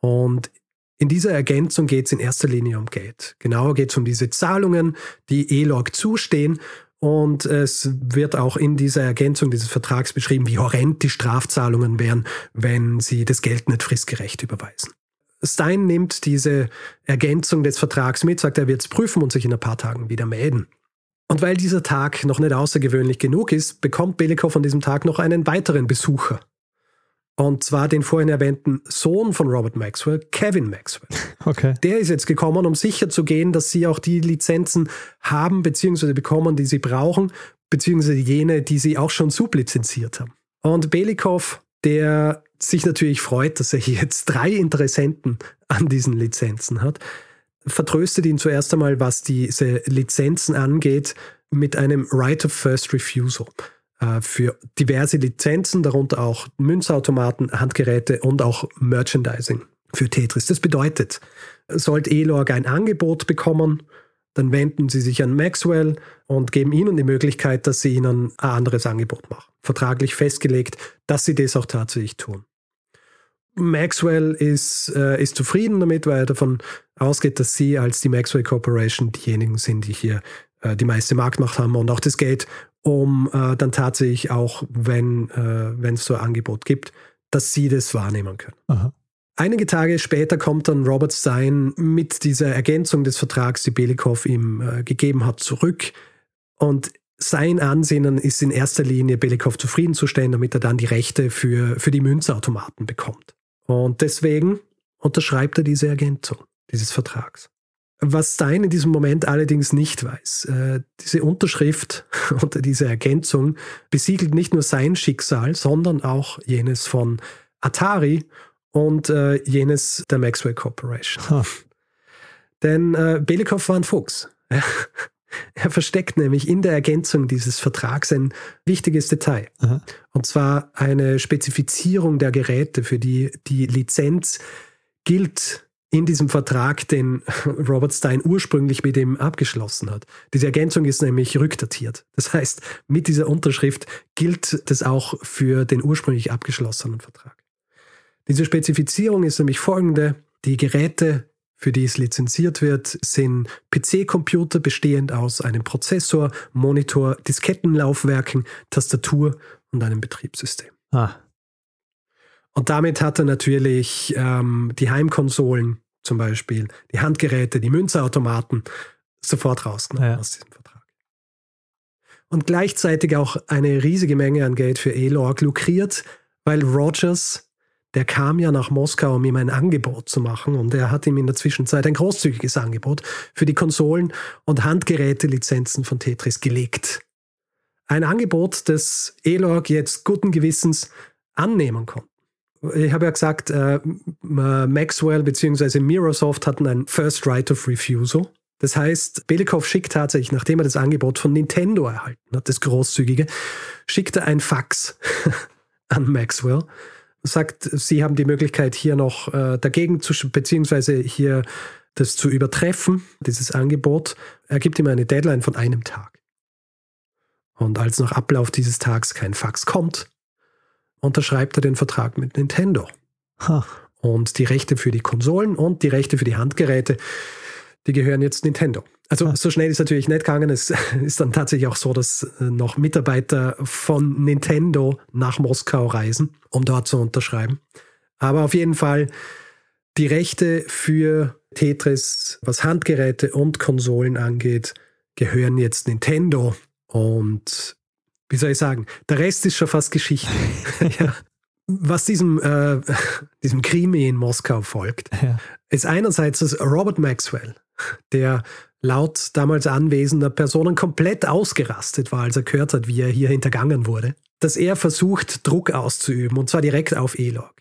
Und in dieser Ergänzung geht es in erster Linie um Geld. Genauer geht es um diese Zahlungen, die ELOG zustehen. Und es wird auch in dieser Ergänzung dieses Vertrags beschrieben, wie horrend die Strafzahlungen wären, wenn sie das Geld nicht fristgerecht überweisen. Stein nimmt diese Ergänzung des Vertrags mit, sagt, er wird es prüfen und sich in ein paar Tagen wieder melden. Und weil dieser Tag noch nicht außergewöhnlich genug ist, bekommt Belikow an diesem Tag noch einen weiteren Besucher. Und zwar den vorhin erwähnten Sohn von Robert Maxwell, Kevin Maxwell. *laughs* Okay. Der ist jetzt gekommen, um sicher zu gehen, dass sie auch die Lizenzen haben bzw. bekommen, die sie brauchen, beziehungsweise jene, die sie auch schon sublizenziert haben. Und Belikow, der sich natürlich freut, dass er jetzt drei Interessenten an diesen Lizenzen hat, vertröstet ihn zuerst einmal, was diese Lizenzen angeht, mit einem Right of First Refusal für diverse Lizenzen, darunter auch Münzautomaten, Handgeräte und auch Merchandising für Tetris. Das bedeutet, sollte Elorg ein Angebot bekommen, dann wenden sie sich an Maxwell und geben ihnen die Möglichkeit, dass sie ihnen ein anderes Angebot machen. Vertraglich festgelegt, dass sie das auch tatsächlich tun. Maxwell ist, äh, ist zufrieden damit, weil er davon ausgeht, dass sie als die Maxwell Corporation diejenigen sind, die hier äh, die meiste Marktmacht haben und auch das Geld, um äh, dann tatsächlich auch, wenn äh, es so ein Angebot gibt, dass sie das wahrnehmen können. Aha. Einige Tage später kommt dann Robert Stein mit dieser Ergänzung des Vertrags, die Belikow ihm äh, gegeben hat, zurück. Und sein Ansinnen ist in erster Linie, Belikow zufriedenzustellen, damit er dann die Rechte für, für die Münzautomaten bekommt. Und deswegen unterschreibt er diese Ergänzung dieses Vertrags. Was Stein in diesem Moment allerdings nicht weiß, äh, diese Unterschrift *laughs* unter diese Ergänzung besiegelt nicht nur sein Schicksal, sondern auch jenes von Atari und äh, jenes der Maxwell Corporation. Huh. Denn äh, Belikow war ein Fuchs. *laughs* Er versteckt nämlich in der Ergänzung dieses Vertrags ein wichtiges Detail. Aha. Und zwar eine Spezifizierung der Geräte, für die die Lizenz gilt in diesem Vertrag, den *laughs* Robert Stein ursprünglich mit ihm abgeschlossen hat. Diese Ergänzung ist nämlich rückdatiert. Das heißt, mit dieser Unterschrift gilt das auch für den ursprünglich abgeschlossenen Vertrag. Diese Spezifizierung ist nämlich folgende. Die Geräte für die es lizenziert wird, sind PC-Computer bestehend aus einem Prozessor, Monitor, Diskettenlaufwerken, Tastatur und einem Betriebssystem. Ah. Und damit hat er natürlich ähm, die Heimkonsolen zum Beispiel, die Handgeräte, die Münzautomaten sofort rausgenommen ja. aus diesem Vertrag. Und gleichzeitig auch eine riesige Menge an Geld für Elorg lukriert, weil Rogers der kam ja nach Moskau, um ihm ein Angebot zu machen und er hat ihm in der Zwischenzeit ein großzügiges Angebot für die Konsolen und Handgeräte-Lizenzen von Tetris gelegt. Ein Angebot, das Elorg jetzt guten Gewissens annehmen konnte. Ich habe ja gesagt, äh, Maxwell bzw. Microsoft hatten ein First Right of Refusal. Das heißt, Belikow schickt tatsächlich, nachdem er das Angebot von Nintendo erhalten hat, das großzügige, schickt er ein Fax *laughs* an Maxwell sagt, Sie haben die Möglichkeit, hier noch äh, dagegen zu, beziehungsweise hier das zu übertreffen, dieses Angebot. Er gibt ihm eine Deadline von einem Tag. Und als nach Ablauf dieses Tags kein Fax kommt, unterschreibt er den Vertrag mit Nintendo. Huh. Und die Rechte für die Konsolen und die Rechte für die Handgeräte, die gehören jetzt Nintendo. Also so schnell ist natürlich nicht gegangen. Es *laughs* ist dann tatsächlich auch so, dass äh, noch Mitarbeiter von Nintendo nach Moskau reisen, um dort zu unterschreiben. Aber auf jeden Fall die Rechte für Tetris, was Handgeräte und Konsolen angeht, gehören jetzt Nintendo. Und wie soll ich sagen, der Rest ist schon fast Geschichte. *laughs* ja. Was diesem, äh, *laughs* diesem Krimi in Moskau folgt, *laughs* ja. ist einerseits dass Robert Maxwell, der laut damals anwesender Personen komplett ausgerastet war, als er gehört hat, wie er hier hintergangen wurde, dass er versucht, Druck auszuüben, und zwar direkt auf E-Log.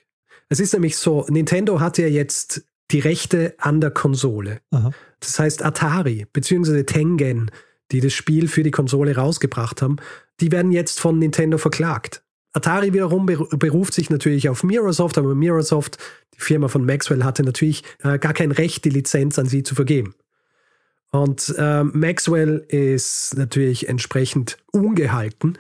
Es ist nämlich so, Nintendo hat ja jetzt die Rechte an der Konsole. Aha. Das heißt, Atari bzw. Tengen, die das Spiel für die Konsole rausgebracht haben, die werden jetzt von Nintendo verklagt. Atari wiederum beruft sich natürlich auf Microsoft, aber Microsoft, die Firma von Maxwell, hatte natürlich äh, gar kein Recht, die Lizenz an sie zu vergeben. Und äh, Maxwell ist natürlich entsprechend ungehalten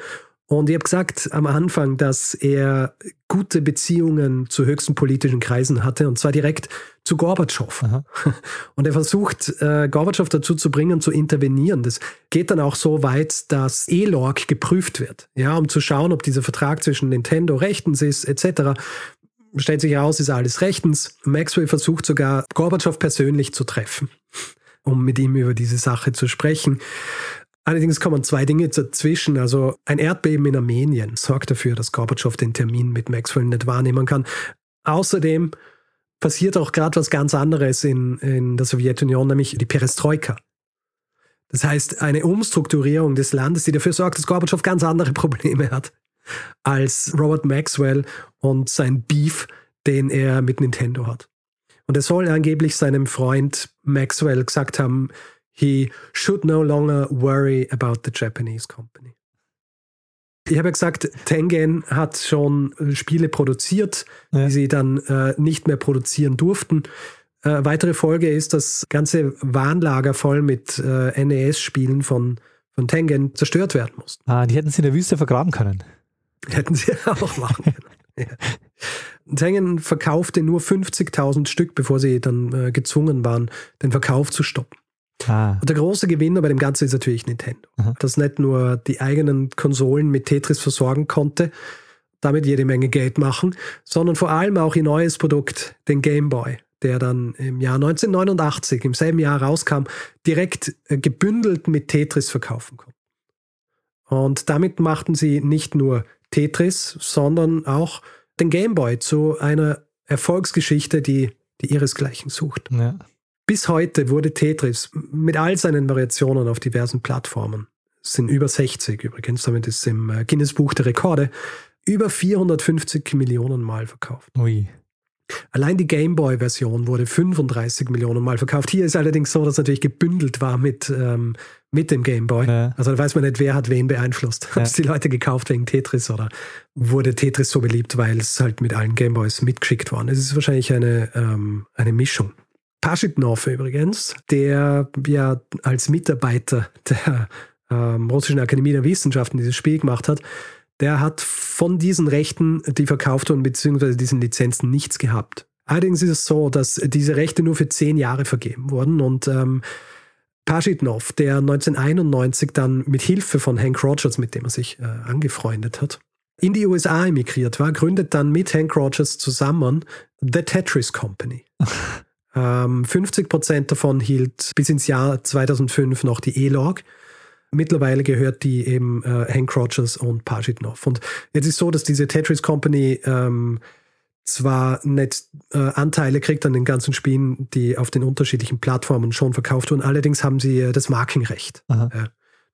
und ich habe gesagt am Anfang, dass er gute Beziehungen zu höchsten politischen Kreisen hatte, und zwar direkt zu Gorbatschow. Aha. *laughs* Und er versucht, äh, Gorbatschow dazu zu bringen, zu intervenieren. Das geht dann auch so weit, dass E-Log geprüft wird, ja, um zu schauen, ob dieser Vertrag zwischen Nintendo rechtens ist, etc. Stellt sich heraus, ist alles rechtens. Maxwell versucht sogar, Gorbatschow persönlich zu treffen um mit ihm über diese Sache zu sprechen. Allerdings kommen zwei Dinge dazwischen. Also ein Erdbeben in Armenien sorgt dafür, dass Gorbatschow den Termin mit Maxwell nicht wahrnehmen kann. Außerdem passiert auch gerade was ganz anderes in, in der Sowjetunion, nämlich die Perestroika. Das heißt, eine Umstrukturierung des Landes, die dafür sorgt, dass Gorbatschow ganz andere Probleme hat als Robert Maxwell und sein Beef, den er mit Nintendo hat. Und er soll angeblich seinem Freund Maxwell gesagt haben, he should no longer worry about the Japanese company. Ich habe ja gesagt, Tengen hat schon äh, Spiele produziert, ja. die sie dann äh, nicht mehr produzieren durften. Äh, weitere Folge ist, dass ganze Warnlager voll mit äh, NES-Spielen von, von Tengen zerstört werden mussten. Ah, die hätten sie in der Wüste vergraben können. Hätten sie *laughs* auch machen können. ja. Tengen verkaufte nur 50.000 Stück, bevor sie dann äh, gezwungen waren, den Verkauf zu stoppen. Ah. Und der große Gewinner bei dem Ganzen ist natürlich Nintendo, Aha. das nicht nur die eigenen Konsolen mit Tetris versorgen konnte, damit jede Menge Geld machen, sondern vor allem auch ihr neues Produkt, den Game Boy, der dann im Jahr 1989, im selben Jahr rauskam, direkt äh, gebündelt mit Tetris verkaufen konnten. Und damit machten sie nicht nur Tetris, sondern auch den Game Boy zu einer Erfolgsgeschichte, die, die ihresgleichen sucht. Ja. Bis heute wurde Tetris mit all seinen Variationen auf diversen Plattformen, es sind über 60 übrigens, damit ist es im äh, Guinness Buch der Rekorde, über 450 Millionen Mal verkauft. Ui. Allein die Gameboy-Version wurde 35 Millionen Mal verkauft. Hier ist allerdings so, dass natürlich gebündelt war mit, ähm, mit dem Gameboy. Ja. Also da weiß man nicht, wer hat wen beeinflusst. *laughs* Haben es die Leute gekauft wegen Tetris oder wurde Tetris so beliebt, weil es halt mit allen Gameboys mitgeschickt worden ist. Es ist wahrscheinlich eine, ähm, eine Mischung. Paschitnov übrigens, der ja als Mitarbeiter der ähm, Russischen Akademie der Wissenschaften dieses Spiel gemacht hat, der hat von diesen Rechten, die verkauft wurden, beziehungsweise diesen Lizenzen nichts gehabt. Allerdings ist es so, dass diese Rechte nur für zehn Jahre vergeben wurden und ähm, Paschitnov, der 1991 dann mit Hilfe von Hank Rogers, mit dem er sich äh, angefreundet hat, in die USA emigriert war, gründet dann mit Hank Rogers zusammen The Tetris Company. *laughs* 50 ähm, Prozent davon hielt bis ins Jahr 2005 noch die E-Log. Mittlerweile gehört die eben äh, Hank Rogers und Pajitnov. Und jetzt ist so, dass diese Tetris Company ähm, zwar nicht äh, Anteile kriegt an den ganzen Spielen, die auf den unterschiedlichen Plattformen schon verkauft wurden, allerdings haben sie äh, das Markenrecht. Äh,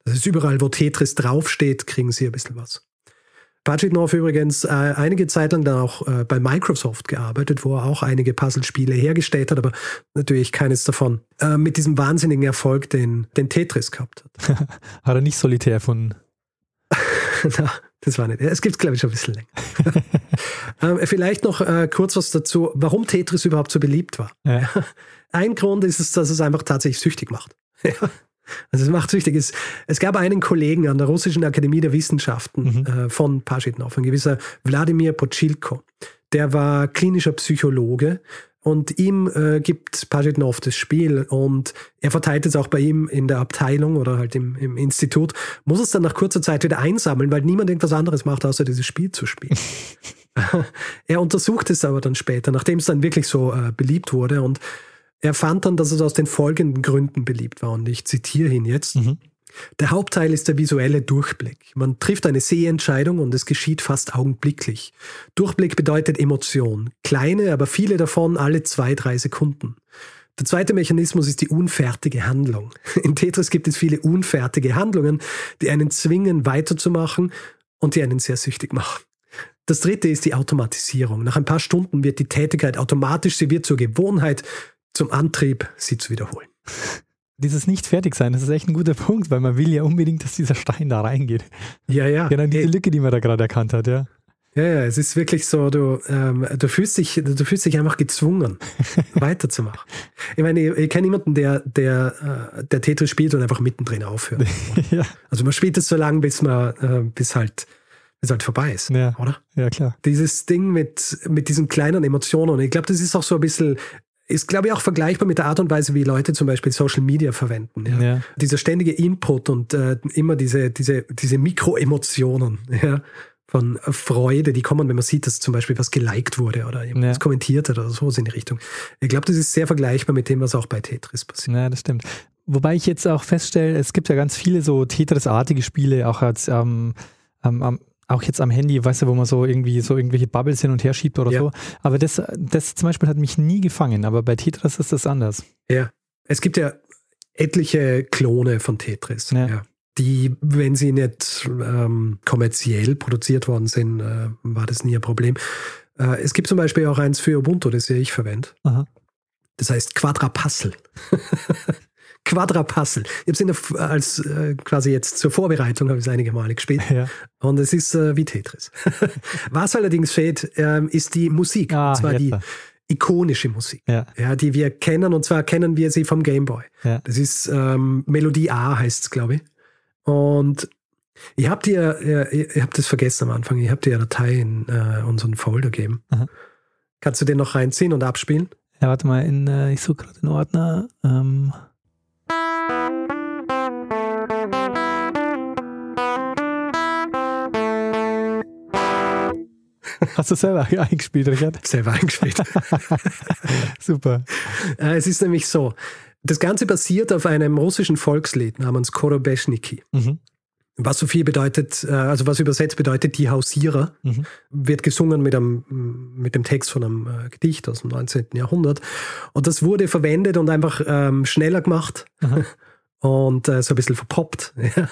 das ist überall, wo Tetris draufsteht, kriegen sie ein bisschen was. Pajitnov übrigens äh, einige Zeit lang dann auch äh, bei Microsoft gearbeitet, wo er auch einige Puzzlespiele hergestellt hat, aber natürlich keines davon äh, mit diesem wahnsinnigen Erfolg, den, den Tetris gehabt hat. *laughs* hat er nicht solitär von. *laughs* Na, das war nicht. Es gibt, glaube ich, schon ein bisschen länger. *laughs* ähm, vielleicht noch äh, kurz was dazu, warum Tetris überhaupt so beliebt war. Ja. Ein Grund ist es, dass es einfach tatsächlich süchtig macht. Also es macht süchtig. Es, es gab einen Kollegen an der Russischen Akademie der Wissenschaften mhm. äh, von Paschitnov, ein gewisser Wladimir Pochilko. Der war klinischer Psychologe und ihm äh, gibt Paschitnov das Spiel und er verteilt es auch bei ihm in der Abteilung oder halt im, im Institut, muss es dann nach kurzer Zeit wieder einsammeln, weil niemand irgendwas anderes macht, außer dieses Spiel zu spielen. *laughs* er untersucht es aber dann später, nachdem es dann wirklich so äh, beliebt wurde und er fand dann, dass es aus den folgenden Gründen beliebt war und ich zitiere ihn jetzt. Mhm. Der Hauptteil ist der visuelle Durchblick. Man trifft eine Sehentscheidung und es geschieht fast augenblicklich. Durchblick bedeutet Emotion. Kleine, aber viele davon alle zwei, drei Sekunden. Der zweite Mechanismus ist die unfertige Handlung. In Tetris gibt es viele unfertige Handlungen, die einen zwingen, weiterzumachen und die einen sehr süchtig machen. Das dritte ist die Automatisierung. Nach ein paar Stunden wird die Tätigkeit automatisch, sie wird zur Gewohnheit zum Antrieb, sie zu wiederholen. *laughs* dieses nicht fertig sein, das ist echt ein guter Punkt, weil man will ja unbedingt, dass dieser Stein da reingeht. Ja, ja. Genau, diese Lücke, die man da gerade erkannt hat, ja. Ja, ja, es ist wirklich so, du, ähm, du, fühlst dich, du fühlst dich einfach gezwungen, *laughs* weiterzumachen. Ich meine, ich, ich kenne niemanden, der, der, äh, der Tetris spielt und einfach mittendrin aufhört. *laughs* ja. Also man spielt es so lange, bis man, äh, bis halt, bis halt vorbei ist, ja. oder? Ja, klar. Dieses Ding mit, mit diesen kleinen Emotionen. Ich glaube, das ist auch so ein bisschen, ist, glaube ich, auch vergleichbar mit der Art und Weise, wie Leute zum Beispiel Social Media verwenden. Ja? Ja. Dieser ständige Input und äh, immer diese, diese, diese Mikroemotionen, *laughs* ja von Freude, die kommen, wenn man sieht, dass zum Beispiel was geliked wurde oder jemand ja. kommentiert hat oder so in die Richtung. Ich glaube, das ist sehr vergleichbar mit dem, was auch bei Tetris passiert. Ja, das stimmt. Wobei ich jetzt auch feststelle, es gibt ja ganz viele so Tetris-artige Spiele, auch als ähm, ähm, auch jetzt am Handy, weißt du, wo man so irgendwie so irgendwelche Bubbles hin und her schiebt oder ja. so. Aber das, das zum Beispiel hat mich nie gefangen, aber bei Tetris ist das anders. Ja, es gibt ja etliche Klone von Tetris. Ja. ja die, wenn sie nicht ähm, kommerziell produziert worden sind, äh, war das nie ein Problem. Äh, es gibt zum Beispiel auch eins für Ubuntu, das ja ich verwende. Das heißt Quadrapuzzle. *laughs* Quadrapuzzle. Ich habe es als äh, quasi jetzt zur Vorbereitung habe ich es einige Male gespielt. Ja. Und es ist äh, wie Tetris. *laughs* Was allerdings fehlt, ähm, ist die Musik. Ah, und zwar die ikonische Musik, Ja. ja, die wir kennen. Und zwar kennen wir sie vom Gameboy. Ja. Das ist ähm, Melodie A heißt es, glaube ich. Und ich habe dir, ich, ich habe das vergessen am Anfang, ich habe dir eine Datei in äh, unseren Folder gegeben. Aha. Kannst du den noch reinziehen und abspielen? Ja, warte mal, in, äh, ich suche gerade den Ordner. Ähm. Hast du selber *laughs* eingespielt, Richard? Selber eingespielt. *laughs* Super. Äh, es ist nämlich so, das Ganze basiert auf einem russischen Volkslied namens Korobeshniki. Mhm. Was so viel bedeutet, äh, also was übersetzt bedeutet, die Hausierer, Mhm. wird gesungen mit, einem, mit dem Text von einem äh, Gedicht aus dem 19. Jahrhundert. Und das wurde verwendet und einfach ähm, schneller gemacht Aha. *laughs* und äh, so ein bisschen verpoppt. Ja.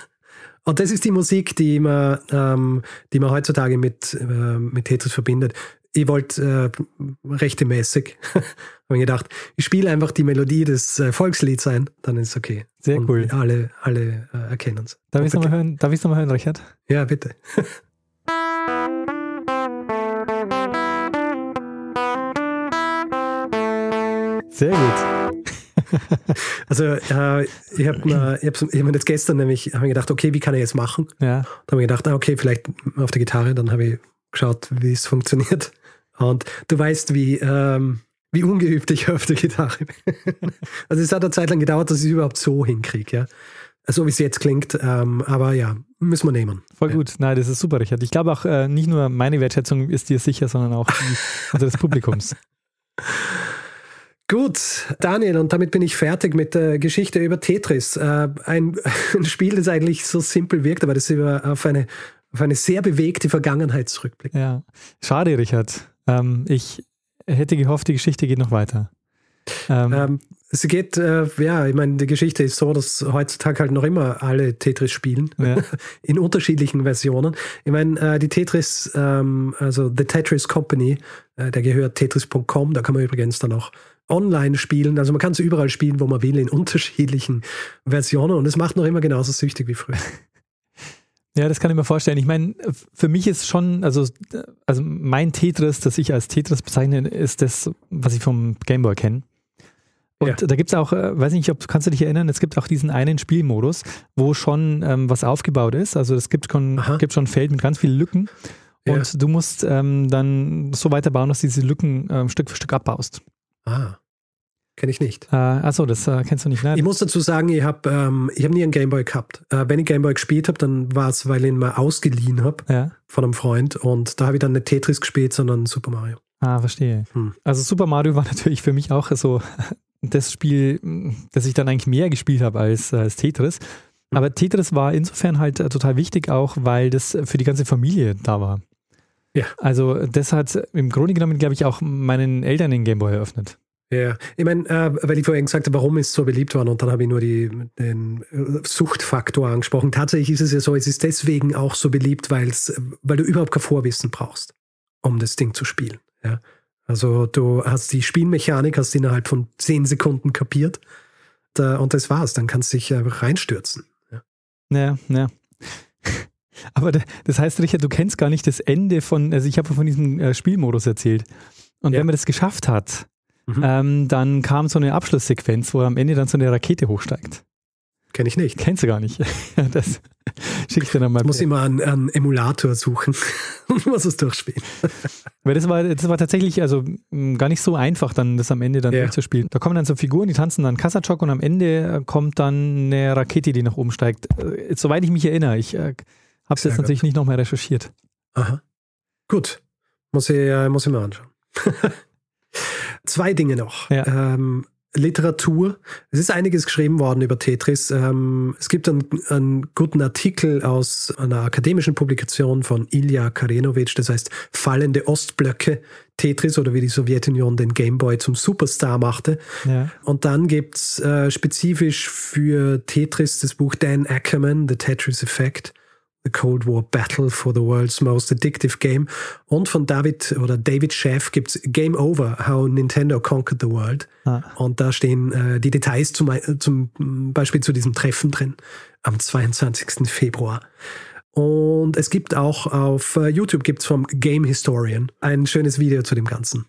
Und das ist die Musik, die man, ähm, die man heutzutage mit, äh, mit Tetris verbindet. Ich wollte äh, rechtmäßig, *laughs* habe mir gedacht, ich spiele einfach die Melodie des äh, Volkslieds ein, dann ist es okay. Sehr Und cool. Alle, alle äh, erkennen es. Darf ich es nochmal hören? Darf ich's noch mal hören, Richard? Ja, bitte. Sehr gut. *laughs* Also äh, ich habe mir, ich hab's- ich hab mir jetzt gestern nämlich hab mir gedacht, okay, wie kann ich jetzt machen? Ja. Da habe ich gedacht, ah, okay, vielleicht auf der Gitarre. Dann habe ich geschaut, wie es funktioniert. Und du weißt, wie, ähm, wie ungeübt ich auf der Gitarre bin. *laughs* Also es hat eine Zeit lang gedauert, dass ich es überhaupt so hinkriege, ja. So wie es jetzt klingt. Ähm, aber ja, müssen wir nehmen. Voll Ja. gut. Nein, das ist super, Richard. Ich glaube auch, äh, nicht nur meine Wertschätzung ist dir sicher, sondern auch die unseres Publikums. *laughs* Gut, Daniel, und damit bin ich fertig mit der Geschichte über Tetris. Äh, ein, *laughs* ein Spiel, das eigentlich so simpel wirkt, aber das über, auf, eine, auf eine sehr bewegte Vergangenheit zurückblickt. Ja. Schade, Richard. Ähm, ich hätte gehofft, die Geschichte geht noch weiter. Ähm, Ähm, es geht, äh, ja, ich meine, die Geschichte ist so, dass heutzutage halt noch immer alle Tetris spielen, Ja. *laughs* in unterschiedlichen Versionen. Ich meine, äh, die Tetris, ähm, also The Tetris Company, äh, der gehört tetris.com, da kann man übrigens dann auch online spielen. Also man kann es überall spielen, wo man will, in unterschiedlichen Versionen und es macht noch immer genauso süchtig wie früher. *laughs* Ja, das kann ich mir vorstellen. Ich meine, für mich ist schon, also, also mein Tetris, das ich als Tetris bezeichne, ist das, was ich vom Gameboy kenne. Und Ja. da gibt es auch, äh, weiß nicht, ob kannst du dich erinnern, es gibt auch diesen einen Spielmodus, wo schon ähm, was aufgebaut ist. Also es gibt schon, Aha. gibt schon ein Feld mit ganz vielen Lücken. Ja. Und du musst ähm, dann so weiterbauen, dass du diese Lücken ähm, Stück für Stück abbaust. Ah, kenne ich nicht. Äh, achso, das äh, kennst du nicht, ne? Ich muss dazu sagen, ich habe ähm, ich hab nie einen Gameboy gehabt. Äh, wenn ich Gameboy gespielt habe, dann war es, weil ich ihn mal ausgeliehen habe Ja. von einem Freund und da habe ich dann nicht Tetris gespielt, sondern Super Mario. Ah, verstehe. Hm. Also Super Mario war *laughs* natürlich für mich auch so das Spiel, das ich dann eigentlich mehr gespielt habe als, als Tetris. Aber Tetris war insofern halt äh, total wichtig auch, weil das für die ganze Familie da war. Ja. Also das hat im Grunde genommen, glaube ich, auch meinen Eltern den Gameboy eröffnet. Ja, ich meine, äh, weil ich vorhin gesagt habe, warum ist es so beliebt worden und dann habe ich nur die, den äh, Suchtfaktor angesprochen. Tatsächlich ist es ja so, es ist deswegen auch so beliebt, weil's, weil du überhaupt kein Vorwissen brauchst, um das Ding zu spielen. Ja? Also du hast die Spielmechanik, hast innerhalb von zehn Sekunden kapiert. äh, und das war's. Dann kannst du dich einfach reinstürzen. Ja, ja. ja. *laughs* Aber das heißt, Richard, du kennst gar nicht das Ende von, also ich habe von diesem äh, Spielmodus erzählt. Und ja. wenn man das geschafft hat, mhm. ähm, dann kam so eine Abschlusssequenz, wo am Ende dann so eine Rakete hochsteigt. Kenn ich nicht. Kennst du gar nicht. *laughs* das schicke ich dir dann mal. Ich muss immer einen, einen Emulator suchen *laughs* und muss es durchspielen. *laughs* Weil das war, das war tatsächlich also gar nicht so einfach, dann das am Ende dann ja. durchzuspielen. Da kommen dann so Figuren, die tanzen dann Kassachok und am Ende äh, kommt dann eine Rakete, die nach oben steigt. Äh, soweit ich mich erinnere, ich äh, habe es jetzt natürlich gut. nicht nochmal recherchiert. Aha. Gut. Muss ich, äh, muss ich mal anschauen. Zwei Dinge noch. Ja. Ähm, Literatur. Es ist einiges geschrieben worden über Tetris. Ähm, es gibt einen, einen, guten Artikel aus einer akademischen Publikation von Ilya Karenovic, das heißt Fallende Ostblöcke Tetris oder wie die Sowjetunion den Gameboy zum Superstar machte. Ja. Und dann gibt's äh, spezifisch für Tetris das Buch Dan Ackerman, The Tetris Effect. The Cold War Battle for the World's Most Addictive Game. Und von David oder David Chef gibt's Game Over, How Nintendo Conquered the World. Ah. Und da stehen äh, die Details zum, zum Beispiel zu diesem Treffen drin am 22. Februar. Und es gibt auch auf äh, YouTube gibt's vom Game Historian ein schönes Video zu dem Ganzen,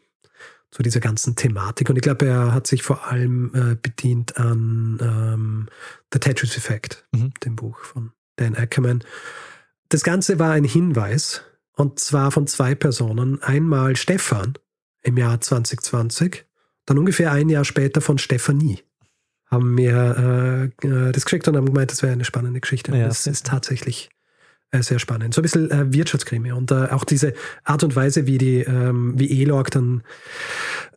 zu dieser ganzen Thematik. Und ich glaube, er hat sich vor allem äh, bedient an ähm, The Tetris Effect, mhm. dem Buch von Dan Ackerman. Das Ganze war ein Hinweis, und zwar von zwei Personen. Einmal Stefan im Jahr 2020, dann ungefähr ein Jahr später von Stefanie. Haben mir äh, äh das geschickt und haben gemeint, das wäre eine spannende Geschichte. Ja, das ist tatsächlich sehr spannend. So ein bisschen äh, Wirtschaftskrimi und äh, auch diese Art und Weise, wie die, ähm, wie Elorg dann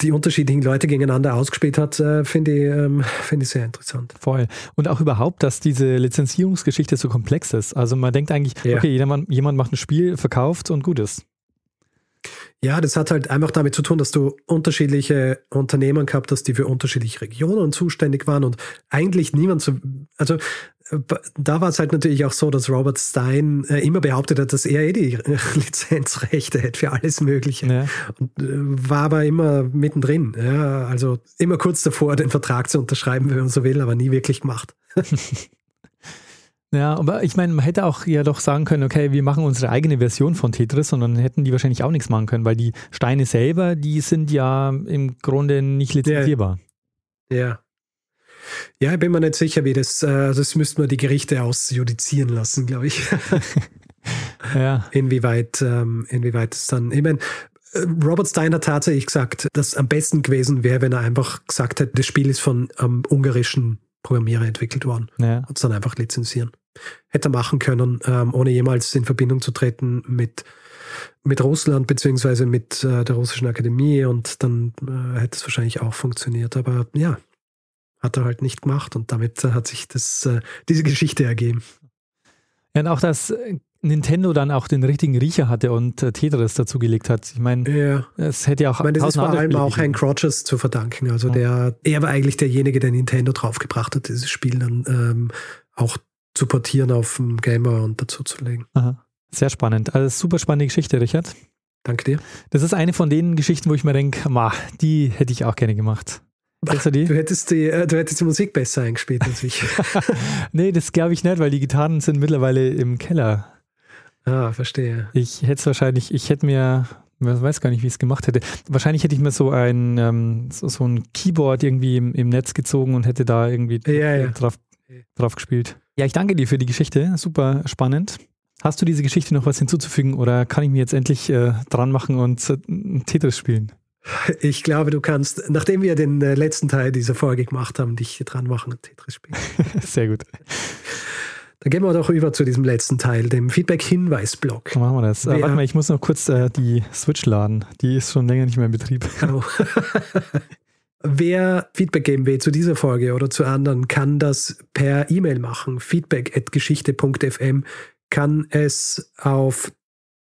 die unterschiedlichen Leute gegeneinander ausgespielt hat, äh, finde ich, ähm, finde ich sehr interessant. Voll. Und auch überhaupt, dass diese Lizenzierungsgeschichte so komplex ist. Also man denkt eigentlich, ja. okay, jemand, jemand macht ein Spiel, verkauft und gut ist. Ja, das hat halt einfach damit zu tun, dass du unterschiedliche Unternehmen gehabt hast, die für unterschiedliche Regionen zuständig waren und eigentlich niemand so, also da war es halt natürlich auch so, dass Robert Stein äh, immer behauptet hat, dass er eh die *laughs* Lizenzrechte hätte für alles Mögliche. Ja. Und äh, war aber immer mittendrin. Ja? Also immer kurz davor, den Vertrag zu unterschreiben, wenn man so will, aber nie wirklich gemacht. *laughs* ja, aber ich meine, man hätte auch ja doch sagen können, okay, wir machen unsere eigene Version von Tetris und dann hätten die wahrscheinlich auch nichts machen können, weil die Steine selber, die sind ja im Grunde nicht lizenzierbar. ja. ja. Ja, ich bin mir nicht sicher, wie das, äh, also das müssten wir die Gerichte ausjudizieren lassen, glaube ich. *laughs* ja. Inwieweit, ähm, inwieweit es dann, ich meine, äh, Robert Stein hat tatsächlich gesagt, dass am besten gewesen wäre, wenn er einfach gesagt hätte, das Spiel ist von einem ungarischen Programmierer entwickelt worden ja. und es dann einfach lizenzieren. Hätte er machen können, ähm, ohne jemals in Verbindung zu treten mit, mit Russland beziehungsweise mit äh, der russischen Akademie und dann äh, hätte es wahrscheinlich auch funktioniert. Aber ja, hat er halt nicht gemacht und damit äh, hat sich das, äh, diese Geschichte ergeben. Ja, und auch, dass äh, Nintendo dann auch den richtigen Riecher hatte und Tetris dazugelegt hat. Ich meine, ja. es hätte ja auch. Ich meine, das ist vor allem auch Hank Rogers zu verdanken. Also ja. der, er war eigentlich derjenige, der Nintendo draufgebracht hat, dieses Spiel dann ähm, auch zu portieren auf dem Gamer und dazu zu legen. Aha. Sehr spannend. Also super spannende Geschichte, Richard. Danke dir. Das ist eine von den Geschichten, wo ich mir denke, die hätte ich auch gerne gemacht. Kennst du die? Du hättest die, äh, du hättest die Musik besser eingespielt als ich. *laughs* nee, das glaube ich nicht, weil die Gitarren sind mittlerweile im Keller. Ah, verstehe. Ich hätte es wahrscheinlich, ich hätte mir, ich weiß gar nicht, wie ich es gemacht hätte. Wahrscheinlich hätte ich mir so ein, ähm, so, so, ein Keyboard irgendwie im, im, Netz gezogen und hätte da irgendwie ja, ja. Drauf, drauf gespielt. Ja, ich danke dir für die Geschichte. Super spannend. Hast du diese Geschichte noch was hinzuzufügen oder kann ich mir jetzt endlich äh, dran machen und äh, Tetris spielen? Ich glaube, du kannst, nachdem wir den äh, letzten Teil dieser Folge gemacht haben, dich dran machen und Tetris spielen. *laughs* Sehr gut. Dann gehen wir doch über zu diesem letzten Teil, dem Feedback-Hinweis-Block. Machen wir das. Äh, warte mal, ich muss noch kurz äh, die Switch laden. Die ist schon länger nicht mehr in Betrieb. Oh. *laughs* Wer Feedback geben will zu dieser Folge oder zu anderen, kann das per E-Mail machen. Feedback.geschichte.fm kann es auf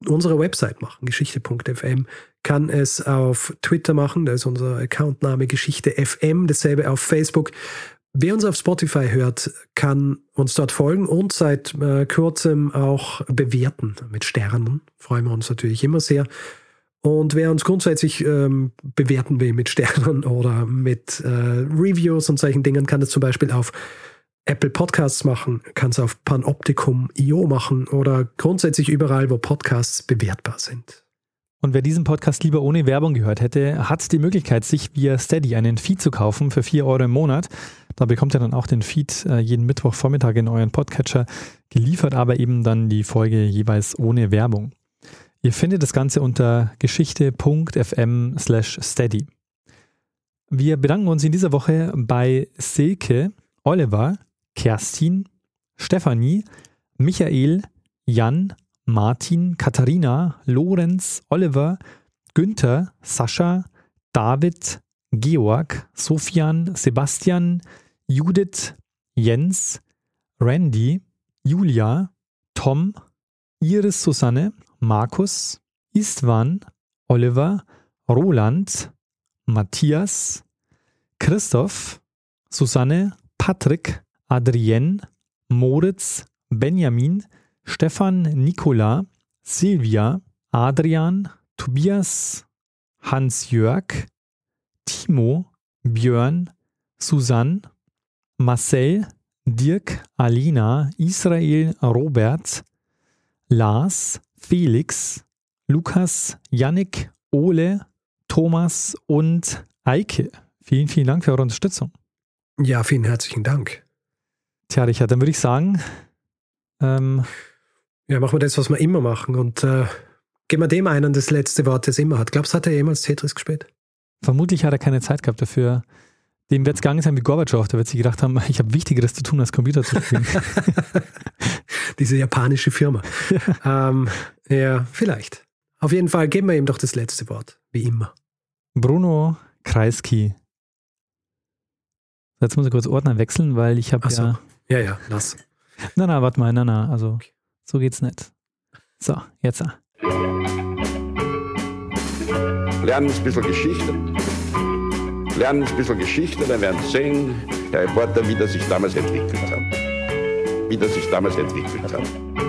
unserer Website machen, geschichte.fm, kann es auf Twitter machen, da ist unser Accountname Geschichte FM, dasselbe auf Facebook. Wer uns auf Spotify hört, kann uns dort folgen und seit äh, kurzem auch bewerten mit Sternen. Freuen wir uns natürlich immer sehr. Und wer uns grundsätzlich ähm, bewerten will mit Sternen *laughs* oder mit äh, Reviews und solchen Dingen, kann das zum Beispiel auf Apple Podcasts machen, kann es auf Panoptikum.io machen oder grundsätzlich überall, wo Podcasts bewertbar sind. Und wer diesen Podcast lieber ohne Werbung gehört hätte, hat die Möglichkeit, sich via Steady einen Feed zu kaufen für 4 Euro im Monat. Da bekommt ihr dann auch den Feed äh, jeden Mittwochvormittag in euren Podcatcher geliefert, aber eben dann die Folge jeweils ohne Werbung. Ihr findet das Ganze unter geschichte.fm slash steady. Wir bedanken uns in dieser Woche bei Silke, Oliver, Kerstin, Stefanie, Michael, Jan, Martin, Katharina, Lorenz, Oliver, Günther, Sascha, David, Georg, Sofian, Sebastian, Judith, Jens, Randy, Julia, Tom, Iris Susanne, Markus, Istvan, Oliver, Roland, Matthias, Christoph, Susanne, Patrick, Adrienne, Moritz, Benjamin, Stefan, Nicola, Silvia, Adrian, Tobias, Hans-Jörg, Timo, Björn, Susanne, Marcel, Dirk, Alina, Israel, Robert, Lars, Felix, Lukas, Yannick, Ole, Thomas und Eike. Vielen, vielen Dank für eure Unterstützung. Ja, vielen herzlichen Dank. Tja, Richard, dann würde ich sagen, ähm, ja, machen wir das, was wir immer machen und äh, geben wir dem einen das letzte Wort, das immer hat. Glaubst du, hat er jemals Tetris gespielt? Vermutlich hat er keine Zeit gehabt dafür. Dem wird es gegangen sein wie Gorbatschow, der wird sich gedacht haben, *laughs* ich habe Wichtigeres zu tun, als Computer zu spielen. *laughs* Diese japanische Firma. Ja. *laughs* Ähm, ja, vielleicht. Auf jeden Fall geben wir ihm doch das letzte Wort, wie immer. Bruno Kreisky. Jetzt muss ich kurz Ordner wechseln, weil ich habe so. ja. Ja, ja, lass. Na, na, warte mal, na, na, also okay. So geht's nicht. So, jetzt. Lernen ein bisschen Geschichte. Lernen ein bisschen Geschichte, dann werden Sie sehen, der Reporter, wie das sich damals entwickelt hat. Wie das sich damals entwickelt hat.